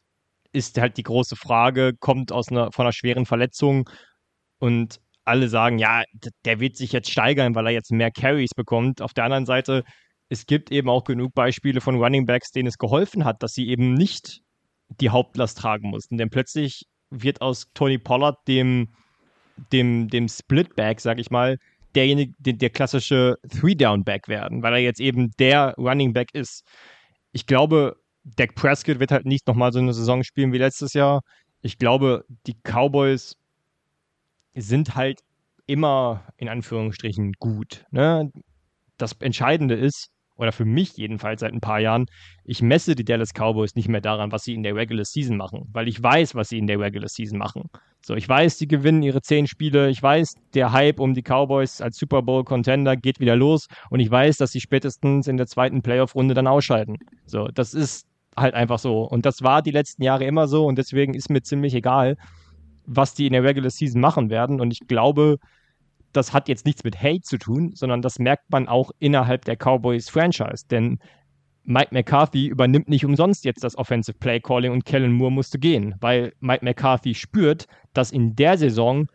ist halt die große Frage, kommt aus einer, von einer schweren Verletzung und alle sagen, ja, der wird sich jetzt steigern, weil er jetzt mehr Carries bekommt. Auf der anderen Seite, es gibt eben auch genug Beispiele von Running Backs, denen es geholfen hat, dass sie eben nicht die Hauptlast tragen mussten. Denn plötzlich wird aus Tony Pollard dem, dem, dem Splitback, sag ich mal, derjenige, der, der klassische Three-Down-Back werden, weil er jetzt eben der Running Back ist. Ich glaube, Dak Prescott wird halt nicht nochmal so eine Saison spielen wie letztes Jahr. Ich glaube, die Cowboys sind halt immer in Anführungsstrichen gut. Ne? Das Entscheidende ist, oder für mich jedenfalls seit ein paar Jahren, ich messe die Dallas Cowboys nicht mehr daran, was sie in der Regular Season machen, weil ich weiß, was sie in der Regular Season machen. So, ich weiß, die gewinnen ihre zehn Spiele, ich weiß, der Hype um die Cowboys als Super Bowl Contender geht wieder los und ich weiß, dass sie spätestens in der zweiten Playoff-Runde dann ausscheiden. So, das ist halt einfach so. Und das war die letzten Jahre immer so und deswegen ist mir ziemlich egal, was die in der Regular Season machen werden. Und ich glaube, das hat jetzt nichts mit Hate zu tun, sondern das merkt man auch innerhalb der Cowboys Franchise. Denn Mike McCarthy übernimmt nicht umsonst jetzt das Offensive Play Calling und Kellen Moore musste gehen, weil Mike McCarthy spürt, dass in der Saison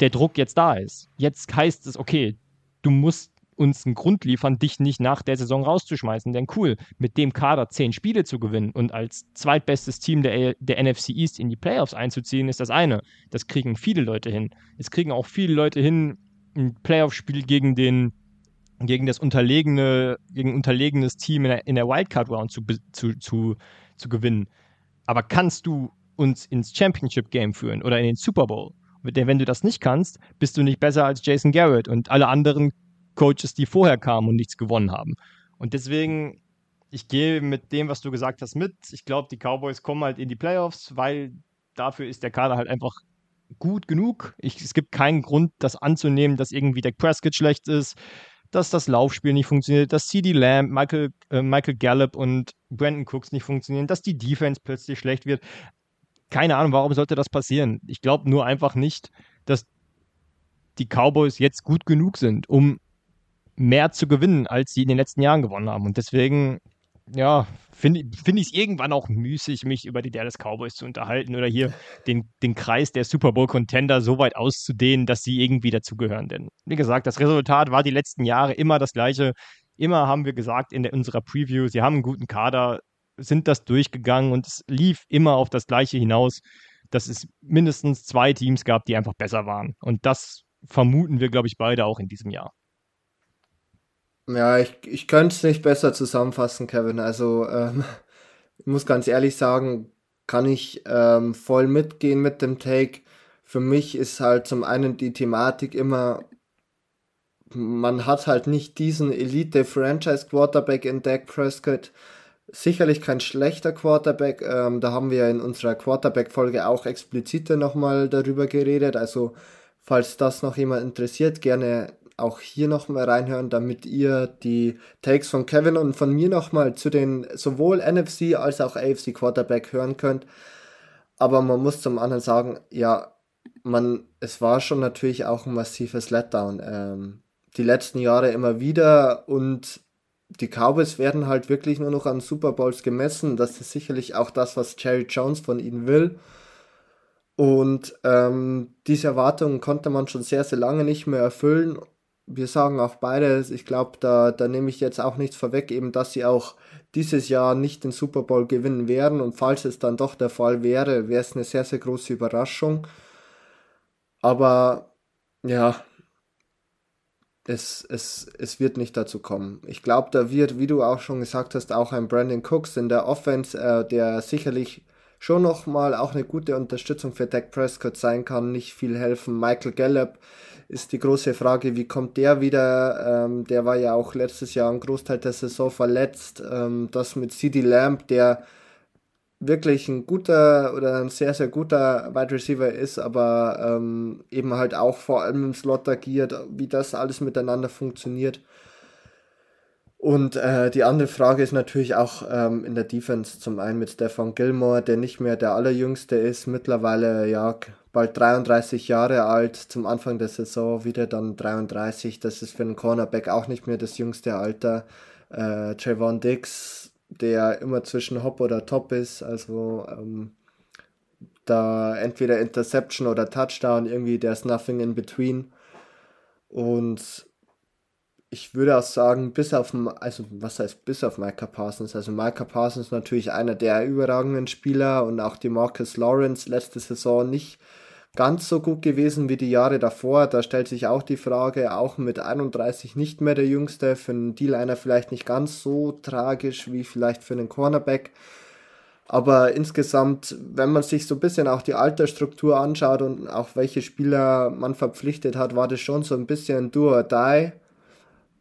der Druck jetzt da ist. Jetzt heißt es, okay, du musst uns einen Grund liefern, dich nicht nach der Saison rauszuschmeißen. Denn cool, mit dem Kader zehn Spiele zu gewinnen und als zweitbestes Team der, der NFC East in die Playoffs einzuziehen, ist das eine. Das kriegen viele Leute hin. Es kriegen auch viele Leute hin, ein Playoff-Spiel gegen den gegen das unterlegene, gegen unterlegenes Team in der, in der Wildcard-Round zu, zu, zu, zu gewinnen. Aber kannst du uns ins Championship-Game führen oder in den Super Bowl? Denn wenn du das nicht kannst, bist du nicht besser als Jason Garrett und alle anderen Coaches, die vorher kamen und nichts gewonnen haben. Und deswegen, ich gehe mit dem, was du gesagt hast, mit. Ich glaube, die Cowboys kommen halt in die Playoffs, weil dafür ist der Kader halt einfach gut genug. Ich, es gibt keinen Grund, das anzunehmen, dass irgendwie der Prescott schlecht ist, dass das Laufspiel nicht funktioniert, dass CD Lamb, Michael, äh, Michael Gallup und Brandon Cooks nicht funktionieren, dass die Defense plötzlich schlecht wird. Keine Ahnung, warum sollte das passieren? Ich glaube nur einfach nicht, dass die Cowboys jetzt gut genug sind, um mehr zu gewinnen, als sie in den letzten Jahren gewonnen haben. Und deswegen, ja, finde find ich es irgendwann auch müßig, mich über die Dallas Cowboys zu unterhalten oder hier den, den Kreis der Super Bowl-Contender so weit auszudehnen, dass sie irgendwie dazugehören. Denn, wie gesagt, das Resultat war die letzten Jahre immer das gleiche. Immer haben wir gesagt in der, unserer Preview, sie haben einen guten Kader, sind das durchgegangen und es lief immer auf das Gleiche hinaus, dass es mindestens zwei Teams gab, die einfach besser waren. Und das vermuten wir, glaube ich, beide auch in diesem Jahr. Ja, ich, ich könnte es nicht besser zusammenfassen, Kevin. Also, ähm, ich muss ganz ehrlich sagen, kann ich ähm, voll mitgehen mit dem Take. Für mich ist halt zum einen die Thematik immer, man hat halt nicht diesen Elite-Franchise-Quarterback in Dak Prescott. Sicherlich kein schlechter Quarterback. Ähm, da haben wir in unserer Quarterback-Folge auch expliziter nochmal darüber geredet. Also, falls das noch jemand interessiert, gerne auch hier nochmal reinhören, damit ihr die Takes von Kevin und von mir nochmal zu den sowohl NFC als auch AFC Quarterback hören könnt. Aber man muss zum anderen sagen, ja, man, es war schon natürlich auch ein massives Letdown. Ähm, die letzten Jahre immer wieder und die Cowboys werden halt wirklich nur noch an Super Bowls gemessen. Das ist sicherlich auch das, was Jerry Jones von ihnen will. Und ähm, diese Erwartungen konnte man schon sehr, sehr lange nicht mehr erfüllen wir sagen auch beide, ich glaube, da, da nehme ich jetzt auch nichts vorweg, eben, dass sie auch dieses Jahr nicht den Super Bowl gewinnen werden. Und falls es dann doch der Fall wäre, wäre es eine sehr, sehr große Überraschung. Aber ja, es, es, es wird nicht dazu kommen. Ich glaube, da wird, wie du auch schon gesagt hast, auch ein Brandon Cooks in der Offense, äh, der sicherlich schon nochmal auch eine gute Unterstützung für Dak Prescott sein kann, nicht viel helfen. Michael Gallup ist die große Frage, wie kommt der wieder? Ähm, der war ja auch letztes Jahr einen Großteil der Saison verletzt. Ähm, das mit CD Lamb, der wirklich ein guter oder ein sehr, sehr guter Wide Receiver ist, aber ähm, eben halt auch vor allem im Slot agiert, wie das alles miteinander funktioniert. Und äh, die andere Frage ist natürlich auch ähm, in der Defense, zum einen mit Stefan Gilmore, der nicht mehr der allerjüngste ist, mittlerweile ja bald 33 Jahre alt, zum Anfang der Saison wieder dann 33, das ist für einen Cornerback auch nicht mehr das jüngste Alter. Äh, Trayvon Dix, der immer zwischen Hop oder Top ist, also ähm, da entweder Interception oder Touchdown, irgendwie there's nothing in between. Und ich würde auch sagen, bis auf, also was heißt bis auf Micah Parsons? Also Micah Parsons natürlich einer der überragenden Spieler und auch die Marcus Lawrence letzte Saison nicht ganz so gut gewesen wie die Jahre davor. Da stellt sich auch die Frage, auch mit 31 nicht mehr der Jüngste, für einen D-Liner vielleicht nicht ganz so tragisch wie vielleicht für einen Cornerback. Aber insgesamt, wenn man sich so ein bisschen auch die Altersstruktur anschaut und auch welche Spieler man verpflichtet hat, war das schon so ein bisschen do or die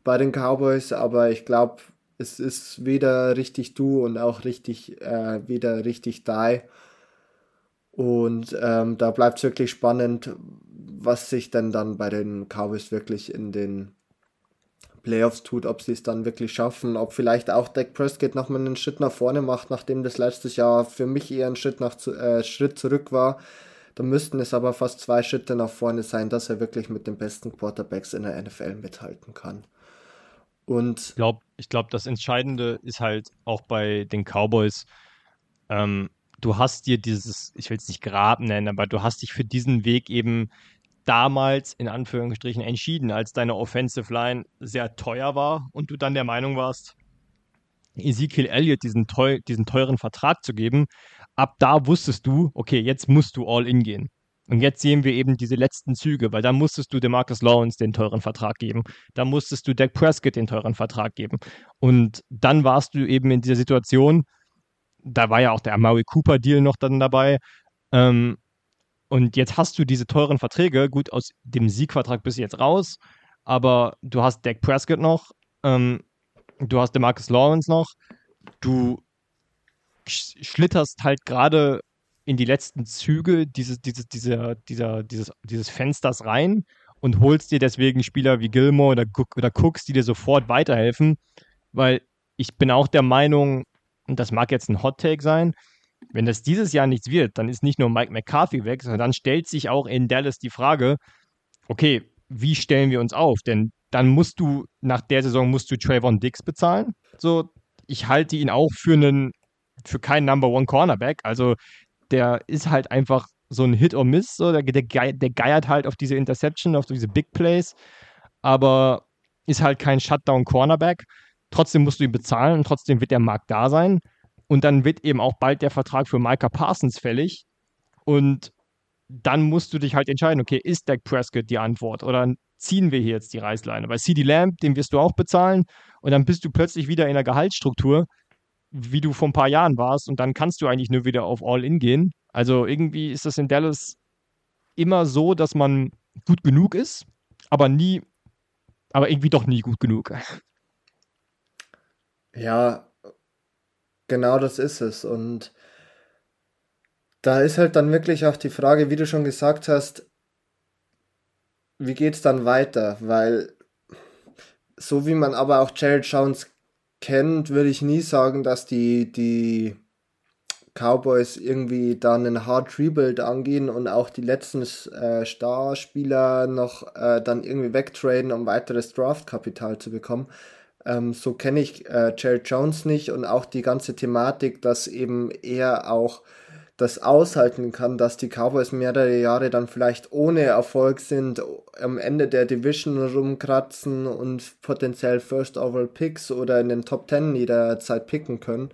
bei den Cowboys, aber ich glaube, es ist weder richtig du und auch richtig, äh, weder richtig die. Und ähm, da bleibt es wirklich spannend, was sich denn dann bei den Cowboys wirklich in den Playoffs tut, ob sie es dann wirklich schaffen, ob vielleicht auch Dak Prescott nochmal einen Schritt nach vorne macht, nachdem das letztes Jahr für mich eher ein Schritt, nach, äh, Schritt zurück war. Da müssten es aber fast zwei Schritte nach vorne sein, dass er wirklich mit den besten Quarterbacks in der NFL mithalten kann. Und ich glaube, ich glaub, das Entscheidende ist halt auch bei den Cowboys, ähm, du hast dir dieses, ich will es nicht Grab nennen, aber du hast dich für diesen Weg eben damals in Anführungsstrichen entschieden, als deine Offensive Line sehr teuer war und du dann der Meinung warst, Ezekiel Elliott diesen, teuren Vertrag zu geben. Ab da wusstest du, okay, jetzt musst du all in gehen. Und jetzt sehen wir eben diese letzten Züge, weil da musstest du Demarcus Lawrence den teuren Vertrag geben. Da musstest du Dak Prescott den teuren Vertrag geben. Und dann warst du eben in dieser Situation, da war ja auch der Amari Cooper Deal noch dann dabei. Ähm, und jetzt hast du diese teuren Verträge. Gut, aus dem Siegvertrag bist du jetzt raus, aber du hast Dak Prescott noch, ähm, du hast Demarcus Lawrence noch, du schlitterst halt gerade in die letzten Züge dieses, dieses, dieser, dieser, dieses, dieses Fensters rein und holst dir deswegen Spieler wie Gilmore oder, oder Cooks, die dir sofort weiterhelfen. Weil ich bin auch der Meinung, und das mag jetzt ein Hot Take sein, wenn das dieses Jahr nichts wird, dann ist nicht nur Mike McCarthy weg, sondern dann stellt sich auch in Dallas die Frage, okay, wie stellen wir uns auf? Denn dann musst du, nach der Saison musst du Trayvon Dix bezahlen. So, ich halte ihn auch für einen, für keinen Number One Cornerback. Also der ist halt einfach so ein Hit or Miss, so, der, der, der geiert halt auf diese Interception, auf diese Big Plays, aber ist halt kein Shutdown-Cornerback. Trotzdem musst du ihn bezahlen und trotzdem wird der Markt da sein. Und dann wird eben auch bald der Vertrag für Micah Parsons fällig. Und dann musst du dich halt entscheiden, okay, ist Dak Prescott die Antwort oder ziehen wir hier jetzt die Reißleine? Weil CD Lamb, den wirst du auch bezahlen und dann bist du plötzlich wieder in der Gehaltsstruktur, wie du vor ein paar Jahren warst und dann kannst du eigentlich nur wieder auf All-In gehen. Also irgendwie ist das in Dallas immer so, dass man gut genug ist, aber nie, aber irgendwie doch nie gut genug. Ja, genau das ist es. Und da ist halt dann wirklich auch die Frage, wie du schon gesagt hast, wie geht es dann weiter? Weil so wie man aber auch Jared Jones kennt, würde ich nie sagen, dass die, die Cowboys irgendwie dann einen Hard Rebuild angehen und auch die letzten äh, Starspieler noch äh, dann irgendwie wegtraden, um weiteres Draftkapital zu bekommen. Ähm, so kenne ich äh, Jared Jones nicht und auch die ganze Thematik, dass eben er auch das aushalten kann, dass die Cowboys mehrere Jahre dann vielleicht ohne Erfolg sind, am Ende der Division rumkratzen und potenziell First Overall Picks oder in den Top Ten jederzeit picken können.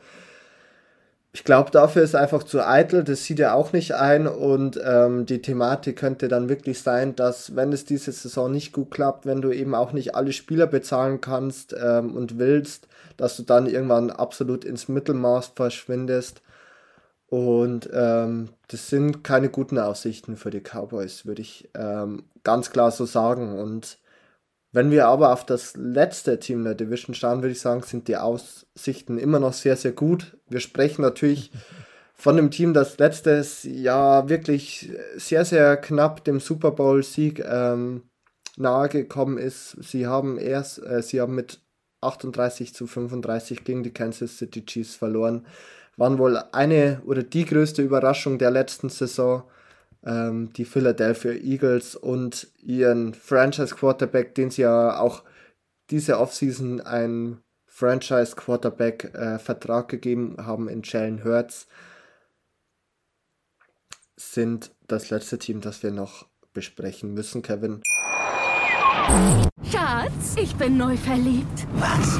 Ich glaube, dafür ist einfach zu eitel, das sieht er auch nicht ein und ähm, die Thematik könnte dann wirklich sein, dass wenn es diese Saison nicht gut klappt, wenn du eben auch nicht alle Spieler bezahlen kannst ähm, und willst, dass du dann irgendwann absolut ins Mittelmaß verschwindest Und ähm, das sind keine guten Aussichten für die Cowboys, würde ich ähm, ganz klar so sagen. Und wenn wir aber auf das letzte Team der Division schauen, würde ich sagen, sind die Aussichten immer noch sehr, sehr gut. Wir sprechen natürlich von dem Team, das letztes Jahr wirklich sehr, sehr knapp dem Super Bowl-Sieg ähm, nahe gekommen ist. Sie haben erst, äh, sie haben mit 38 zu 35 gegen die Kansas City Chiefs verloren waren wohl eine oder die größte Überraschung der letzten Saison. Ähm, die Philadelphia Eagles und ihren Franchise Quarterback, den sie ja auch diese Offseason einen Franchise Quarterback äh, Vertrag gegeben haben in Jalen Hurts, sind das letzte Team, das wir noch besprechen müssen, Kevin. Schatz, ich bin neu verliebt. Was?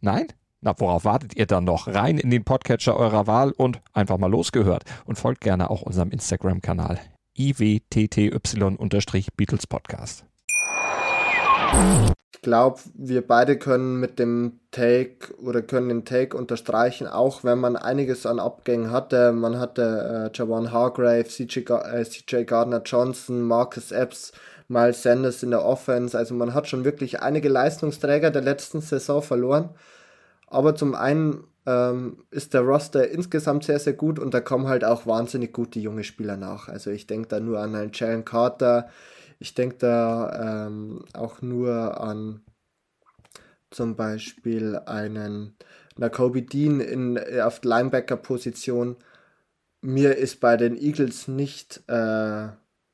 Nein? Na, worauf wartet ihr dann noch? Rein in den Podcatcher eurer Wahl und einfach mal losgehört. Und folgt gerne auch unserem Instagram-Kanal iwtty-Beatles Podcast. Ich glaube, wir beide können mit dem Take oder können den Take unterstreichen, auch wenn man einiges an Abgängen hatte. Man hatte äh, Jawan Hargrave, CJ, äh, Gardner Johnson, Marcus Epps, Miles Sanders in der Offense. Also man hat schon wirklich einige Leistungsträger der letzten Saison verloren. Aber zum einen ähm, ist der Roster insgesamt sehr, sehr gut und da kommen halt auch wahnsinnig gute junge Spieler nach. Also ich denke da nur an einen Jalen Carter, ich denke da ähm, auch nur an zum Beispiel einen Nakobe Dean in, auf Linebacker-Position. Mir ist bei den Eagles nicht äh,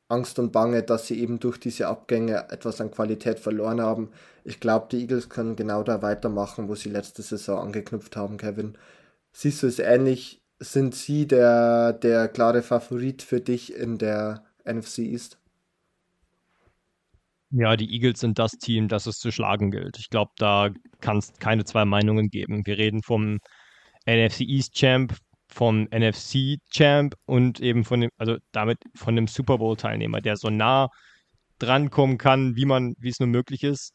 Angst und Bange, dass sie eben durch diese Abgänge etwas an Qualität verloren haben. Ich glaube, die Eagles können genau da weitermachen, wo sie letzte Saison angeknüpft haben, Kevin. Siehst du es ähnlich? Sind sie der, der klare Favorit für dich in der NFC East? Ja, die Eagles sind das Team, das es zu schlagen gilt. Ich glaube, da kann es keine zwei Meinungen geben. Wir reden vom NFC East Champ, vom NFC-Champ und eben von dem, also damit von dem Super Bowl-Teilnehmer, der so nah drankommen kann, wie man, wie es nur möglich ist,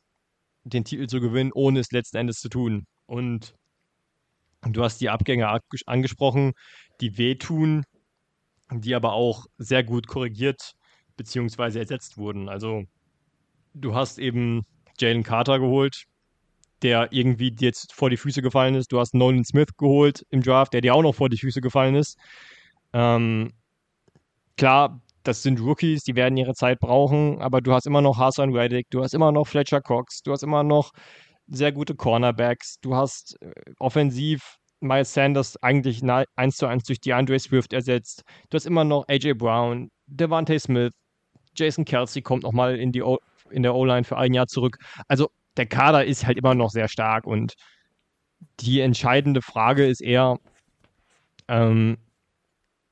den Titel zu gewinnen, ohne es letzten Endes zu tun. Und du hast die Abgänge angesprochen, die wehtun, die aber auch sehr gut korrigiert bzw. ersetzt wurden. Also du hast eben Jalen Carter geholt, der irgendwie dir jetzt vor die Füße gefallen ist. Du hast Nolan Smith geholt im Draft, der dir auch noch vor die Füße gefallen ist. Ähm, klar, das sind Rookies, die werden ihre Zeit brauchen, aber du hast immer noch Hassan Reddick, du hast immer noch Fletcher Cox, du hast immer noch sehr gute Cornerbacks, du hast äh, offensiv Miles Sanders eigentlich 1 zu 1 durch DeAndre Swift ersetzt, du hast immer noch AJ Brown, Devante Smith, Jason Kelsey kommt nochmal in, in der O-Line für ein Jahr zurück. Also der Kader ist halt immer noch sehr stark und die entscheidende Frage ist eher, ähm,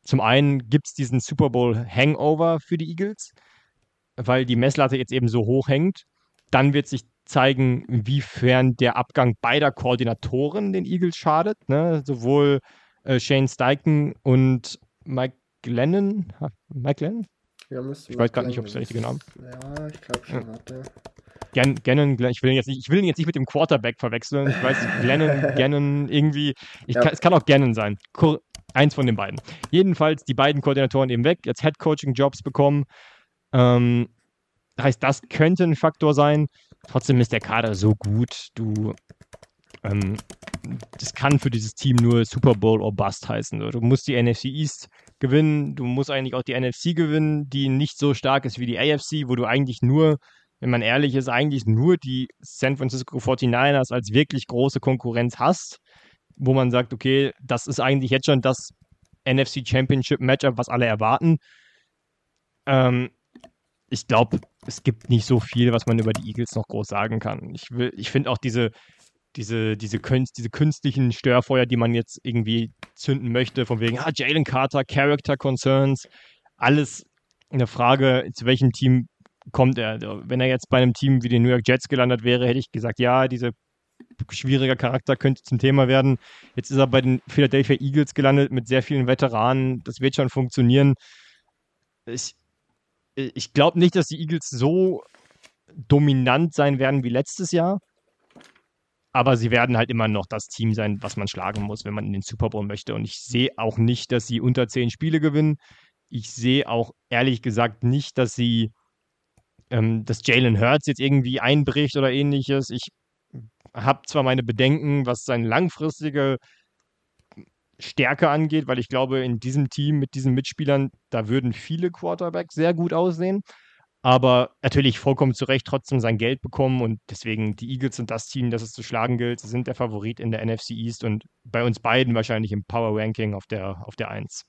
zum einen gibt es diesen Super Bowl Hangover für die Eagles, weil die Messlatte jetzt eben so hoch hängt. Dann wird sich zeigen, inwiefern der Abgang beider Koordinatoren den Eagles schadet. Ne? Sowohl äh, Shane Steichen und Mike Glennon. Mike Glennon? Ja, ich weiß gerade nicht, ob es der richtige Name ist. Ja, ich glaube schon, ja. Gan Gannon, ich will, ihn jetzt nicht, ich will ihn jetzt nicht mit dem Quarterback verwechseln. Ich weiß, Glennon, Gannon, irgendwie. Ja. kann, es kann auch Gannon sein. Eins von den beiden. Jedenfalls die beiden Koordinatoren eben weg, jetzt Head-Coaching-Jobs bekommen. Ähm, heißt, das könnte ein Faktor sein. Trotzdem ist der Kader so gut. Du, ähm, das kann für dieses Team nur Super Bowl or Bust heißen. Du musst die NFC East gewinnen. Du musst eigentlich auch die NFC gewinnen, die nicht so stark ist wie die AFC, wo du eigentlich nur wenn man ehrlich ist, eigentlich nur die San Francisco 49ers als wirklich große Konkurrenz hast, wo man sagt, okay, das ist eigentlich jetzt schon das NFC Championship Matchup, was alle erwarten. Ähm, ich glaube, es gibt nicht so viel, was man über die Eagles noch groß sagen kann. Ich, ich finde auch diese, diese, diese, Künst, diese künstlichen Störfeuer, die man jetzt irgendwie zünden möchte, von wegen, ah, Jalen Carter, Character Concerns, alles eine Frage, zu welchem Team kommt er. Wenn er jetzt bei einem Team wie den New York Jets gelandet wäre, hätte ich gesagt, ja, dieser schwieriger Charakter könnte zum Thema werden. Jetzt ist er bei den Philadelphia Eagles gelandet mit sehr vielen Veteranen. Das wird schon funktionieren. Ich, ich glaube nicht, dass die Eagles so dominant sein werden wie letztes Jahr. Aber sie werden halt immer noch das Team sein, was man schlagen muss, wenn man in den Super Bowl möchte. Und ich sehe auch nicht, dass sie unter zehn Spiele gewinnen. Ich sehe auch ehrlich gesagt nicht, dass sie, ähm, dass Jalen Hurts jetzt irgendwie einbricht oder ähnliches. Ich habe zwar meine Bedenken, was seine langfristige Stärke angeht, weil ich glaube, in diesem Team mit diesen Mitspielern, da würden viele Quarterbacks sehr gut aussehen. Aber natürlich vollkommen zu Recht trotzdem sein Geld bekommen und deswegen die Eagles sind das Team, das es zu schlagen gilt. Sie sind der Favorit in der NFC East und bei uns beiden wahrscheinlich im Power Ranking auf der, auf der 1.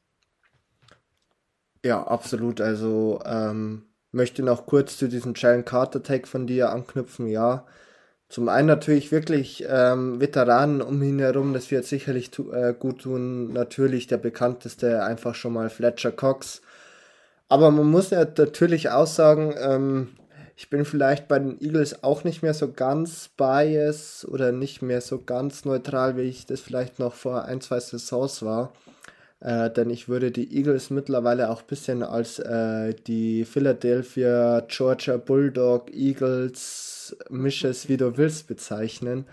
Ja, absolut. Also ähm, möchte noch kurz zu diesem Jalen Carter Tag von dir anknüpfen. Ja, zum einen natürlich wirklich ähm, Veteranen um ihn herum, das wird sicherlich tu äh, gut tun. Natürlich der bekannteste einfach schon mal Fletcher Cox. Aber man muss ja natürlich auch sagen, ähm, ich bin vielleicht bei den Eagles auch nicht mehr so ganz bias oder nicht mehr so ganz neutral, wie ich das vielleicht noch vor ein, zwei Saisons war. Äh, denn ich würde die Eagles mittlerweile auch ein bisschen als äh, die Philadelphia Georgia Bulldog Eagles Misches, wie du willst, bezeichnen.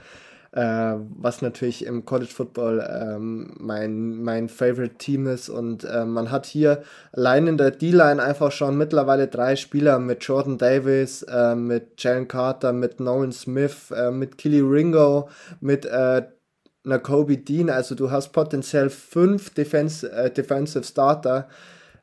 Äh, was natürlich im College Football ähm, mein, mein Favorite Team ist. Und äh, man hat hier allein in der D-Line einfach schon mittlerweile drei Spieler mit Jordan Davis, äh, mit Jalen Carter, mit Nolan Smith, äh, mit Killy Ringo, mit äh, Nakobe Dean, also du hast potenziell fünf Defense, äh, Defensive Starter,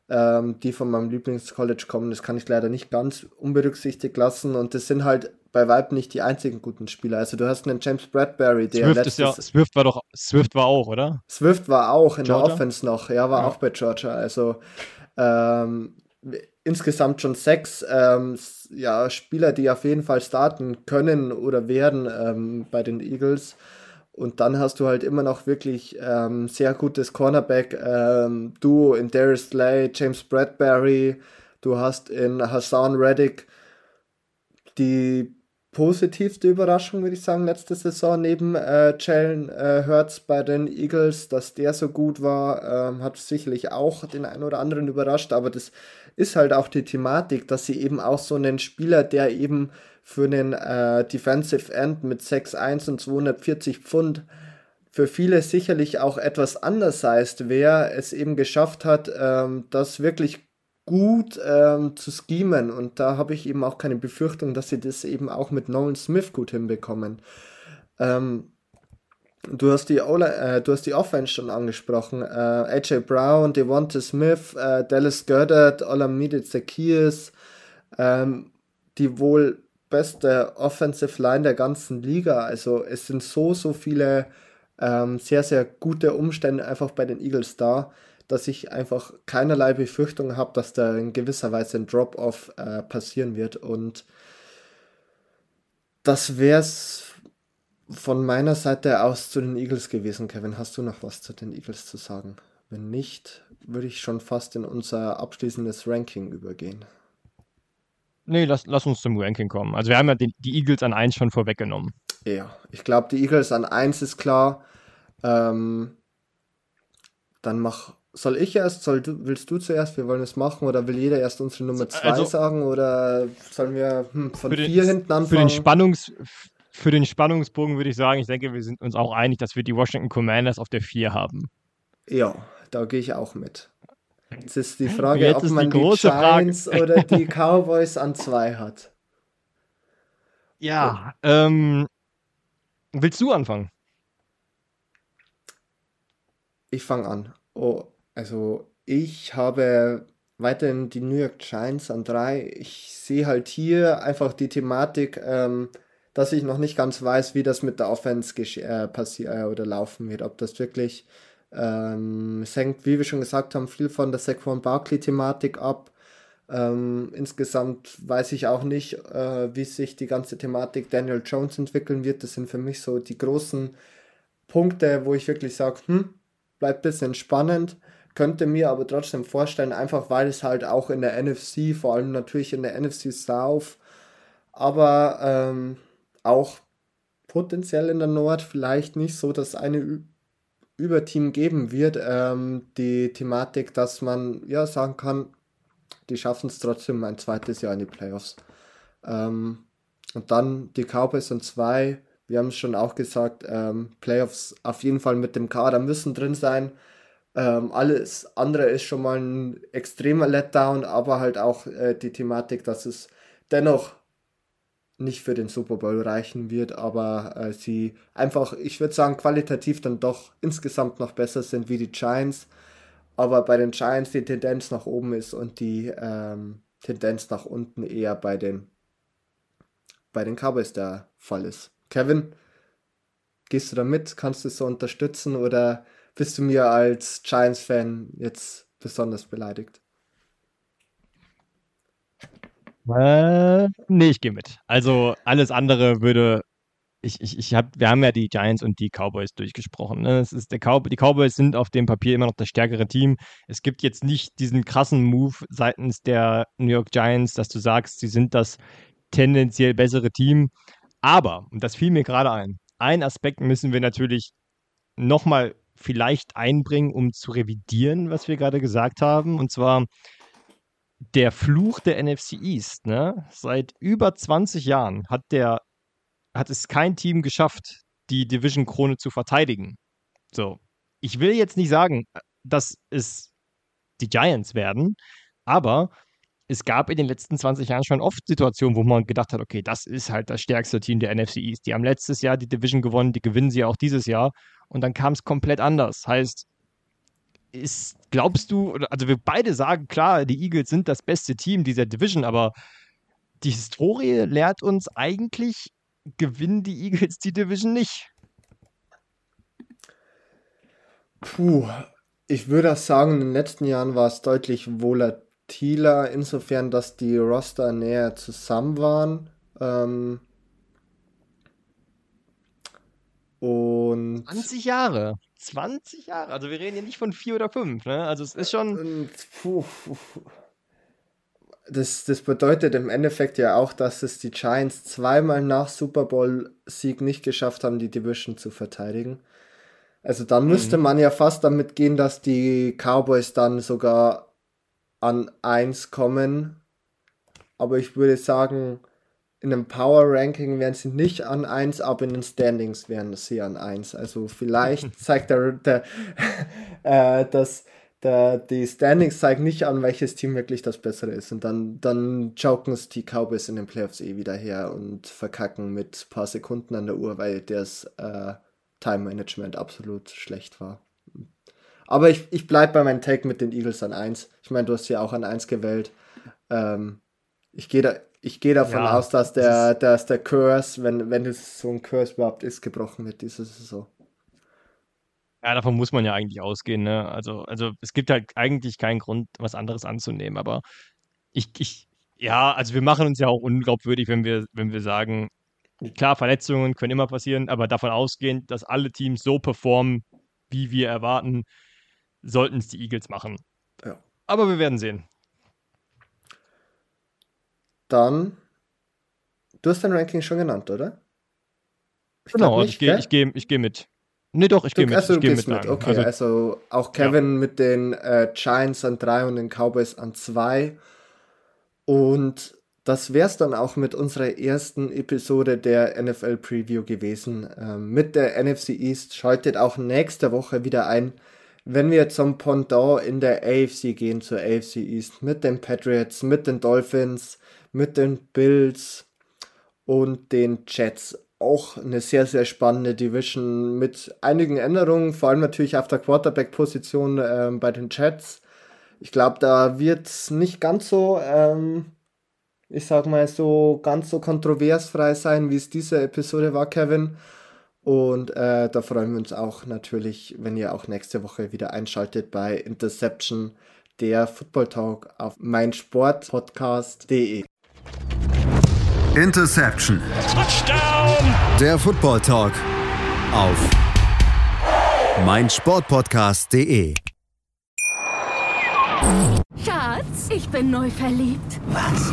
ähm, die von meinem Lieblingscollege kommen. Das kann ich leider nicht ganz unberücksichtigt lassen. Und das sind halt bei Weib nicht die einzigen guten Spieler. Also du hast einen James Bradbury, der Swift letztes... Ist ja, Swift war doch, Swift war auch, oder? Swift war auch in Georgia? der Offense noch. Ja, war ja. auch bei Georgia. Also ähm, insgesamt schon sechs ähm, ja, Spieler, die auf jeden Fall starten können oder werden ähm, bei den Eagles. Und dann hast du halt immer noch wirklich ähm, sehr gutes Cornerback-Duo ähm, in Darius Slay, James Bradbury. Du hast in Hassan Reddick die positivste Überraschung, würde ich sagen, letzte Saison neben äh, Jalen äh, Hurts bei den Eagles, dass der so gut war, ähm, hat sicherlich auch den einen oder anderen überrascht, aber das ist halt auch die Thematik, dass sie eben auch so einen Spieler, der eben für einen äh, Defensive End mit 6'1 und 240 Pfund für viele sicherlich auch etwas anders heißt, wer es eben geschafft hat, ähm, das wirklich gut ähm, zu schemen. Und da habe ich eben auch keine Befürchtung, dass sie das eben auch mit Nolan Smith gut hinbekommen. Ähm, du, hast die äh, du hast die Offense schon angesprochen. Äh, AJ Brown, Devonta Smith, äh, Dallas Goddard, Olamide Zacchaeus, ähm, die wohl beste Offensive Line der ganzen Liga. Also es sind so, so viele ähm, sehr, sehr gute Umstände einfach bei den Eagles da, dass ich einfach keinerlei Befürchtung habe, dass da in gewisser Weise ein Drop-off äh, passieren wird. Und das wäre es von meiner Seite aus zu den Eagles gewesen. Kevin, hast du noch was zu den Eagles zu sagen? Wenn nicht, würde ich schon fast in unser abschließendes Ranking übergehen. Nee, lass, lass uns zum Ranking kommen. Also wir haben ja den, die Eagles an 1 schon vorweggenommen. Ja, ich glaube, die Eagles an 1 ist klar. Ähm, dann mach. Soll ich erst? Soll du, willst du zuerst? Wir wollen es machen oder will jeder erst unsere Nummer 2 also, sagen? Oder sollen wir hm, von 4 hinten anfangen? Für den, Spannungs, für den Spannungsbogen würde ich sagen, ich denke, wir sind uns auch einig, dass wir die Washington Commanders auf der 4 haben. Ja, da gehe ich auch mit. Jetzt ist die Frage, Jetzt ob man die, die Giants Frage. oder die Cowboys an zwei hat. Ja, oh. ähm, willst du anfangen? Ich fange an. Oh, also ich habe weiterhin die New York Giants an drei. Ich sehe halt hier einfach die Thematik, ähm, dass ich noch nicht ganz weiß, wie das mit der Offense äh, passiert äh, oder laufen wird. Ob das wirklich ähm, es hängt, wie wir schon gesagt haben, viel von der Saquon Barkley-Thematik ab. Ähm, insgesamt weiß ich auch nicht, äh, wie sich die ganze Thematik Daniel Jones entwickeln wird. Das sind für mich so die großen Punkte, wo ich wirklich sage, hm, bleibt ein bisschen spannend. Könnte mir aber trotzdem vorstellen, einfach weil es halt auch in der NFC, vor allem natürlich in der NFC South, aber ähm, auch potenziell in der Nord vielleicht nicht so das eine Überteam geben wird. Ähm, die Thematik, dass man ja sagen kann, die schaffen es trotzdem ein zweites Jahr in die Playoffs. Ähm, und dann die Cowboys sind zwei. Wir haben es schon auch gesagt, ähm, Playoffs auf jeden Fall mit dem Kader müssen drin sein. Ähm, alles andere ist schon mal ein extremer Letdown, aber halt auch äh, die Thematik, dass es dennoch nicht für den Super Bowl reichen wird, aber äh, sie einfach, ich würde sagen, qualitativ dann doch insgesamt noch besser sind wie die Giants. Aber bei den Giants die Tendenz nach oben ist und die ähm, Tendenz nach unten eher bei den, bei den Cowboys der Fall ist. Kevin, gehst du da mit? Kannst du es so unterstützen oder bist du mir als Giants-Fan jetzt besonders beleidigt? Äh, nee, ich gehe mit. Also alles andere würde. Ich, ich, ich hab, wir haben ja die Giants und die Cowboys durchgesprochen. Ne? Es ist der Cow die Cowboys sind auf dem Papier immer noch das stärkere Team. Es gibt jetzt nicht diesen krassen Move seitens der New York Giants, dass du sagst, sie sind das tendenziell bessere Team. Aber, und das fiel mir gerade ein, ein Aspekt müssen wir natürlich nochmal vielleicht einbringen, um zu revidieren, was wir gerade gesagt haben. Und zwar der Fluch der NFC East. Ne? Seit über 20 Jahren hat, der, hat es kein Team geschafft, die Division-Krone zu verteidigen. So. Ich will jetzt nicht sagen, dass es die Giants werden, aber es gab in den letzten 20 Jahren schon oft Situationen, wo man gedacht hat, okay, das ist halt das stärkste Team der NFC East. Die haben letztes Jahr die Division gewonnen, die gewinnen sie auch dieses Jahr. Und dann kam es komplett anders. Heißt, ist, glaubst du, also wir beide sagen, klar, die Eagles sind das beste Team dieser Division, aber die Historie lehrt uns eigentlich, gewinnen die Eagles die Division nicht. Puh, ich würde sagen, in den letzten Jahren war es deutlich volatiler, insofern, dass die Roster näher zusammen waren. Ähm, und 20 Jahre. 20 Jahre. Also wir reden hier nicht von vier oder fünf. Ne? Also es ist schon. Puh, puh, puh. Das, das bedeutet im Endeffekt ja auch, dass es die Giants zweimal nach Super Bowl-Sieg nicht geschafft haben, die Division zu verteidigen. Also dann müsste mhm. man ja fast damit gehen, dass die Cowboys dann sogar an 1 kommen. Aber ich würde sagen, in einem Power Ranking wären sie nicht an 1, aber in den Standings wären sie an 1. Also vielleicht zeigt der, der äh, das, der, die Standings zeigen nicht an, welches Team wirklich das bessere ist. Und dann, dann joken es die Cowboys in den Playoffs eh wieder her und verkacken mit ein paar Sekunden an der Uhr, weil das äh, Time Management absolut schlecht war. Aber ich, ich bleibe bei meinem Take mit den Eagles an 1. Ich meine, du hast ja auch an 1 gewählt. Ähm, ich gehe da, ich gehe davon ja, aus, dass der, dass der Curse, wenn, wenn es so ein Curse überhaupt ist, gebrochen wird diese Saison. Ja, davon muss man ja eigentlich ausgehen. Ne? Also, also es gibt halt eigentlich keinen Grund, was anderes anzunehmen. Aber ich, ich, ja, also wir machen uns ja auch unglaubwürdig, wenn wir, wenn wir sagen, klar, Verletzungen können immer passieren, aber davon ausgehend, dass alle Teams so performen, wie wir erwarten, sollten es die Eagles machen. Ja. Aber wir werden sehen. Dann, du hast dein Ranking schon genannt, oder? Ich genau, also ich gehe ich geh, ich geh mit. Nee, doch, ich gehe mit. Also, ich geh mit, mit. Okay, also, also, auch Kevin ja. mit den äh, Giants an 3 und den Cowboys an 2. Und das wäre es dann auch mit unserer ersten Episode der NFL Preview gewesen. Ähm, mit der NFC East. Schaltet auch nächste Woche wieder ein, wenn wir zum Pendant in der AFC gehen, zur AFC East, mit den Patriots, mit den Dolphins, mit den Bills und den Jets. Auch eine sehr, sehr spannende Division mit einigen Änderungen, vor allem natürlich auf der Quarterback-Position äh, bei den Jets. Ich glaube, da wird es nicht ganz so, ähm, ich sag mal so, ganz so kontroversfrei sein, wie es diese Episode war, Kevin. Und äh, da freuen wir uns auch natürlich, wenn ihr auch nächste Woche wieder einschaltet bei Interception der Football Talk auf meinsportpodcast.de. Interception. Touchdown. Der Football Talk auf meinsportpodcast.de. Schatz, ich bin neu verliebt. Was?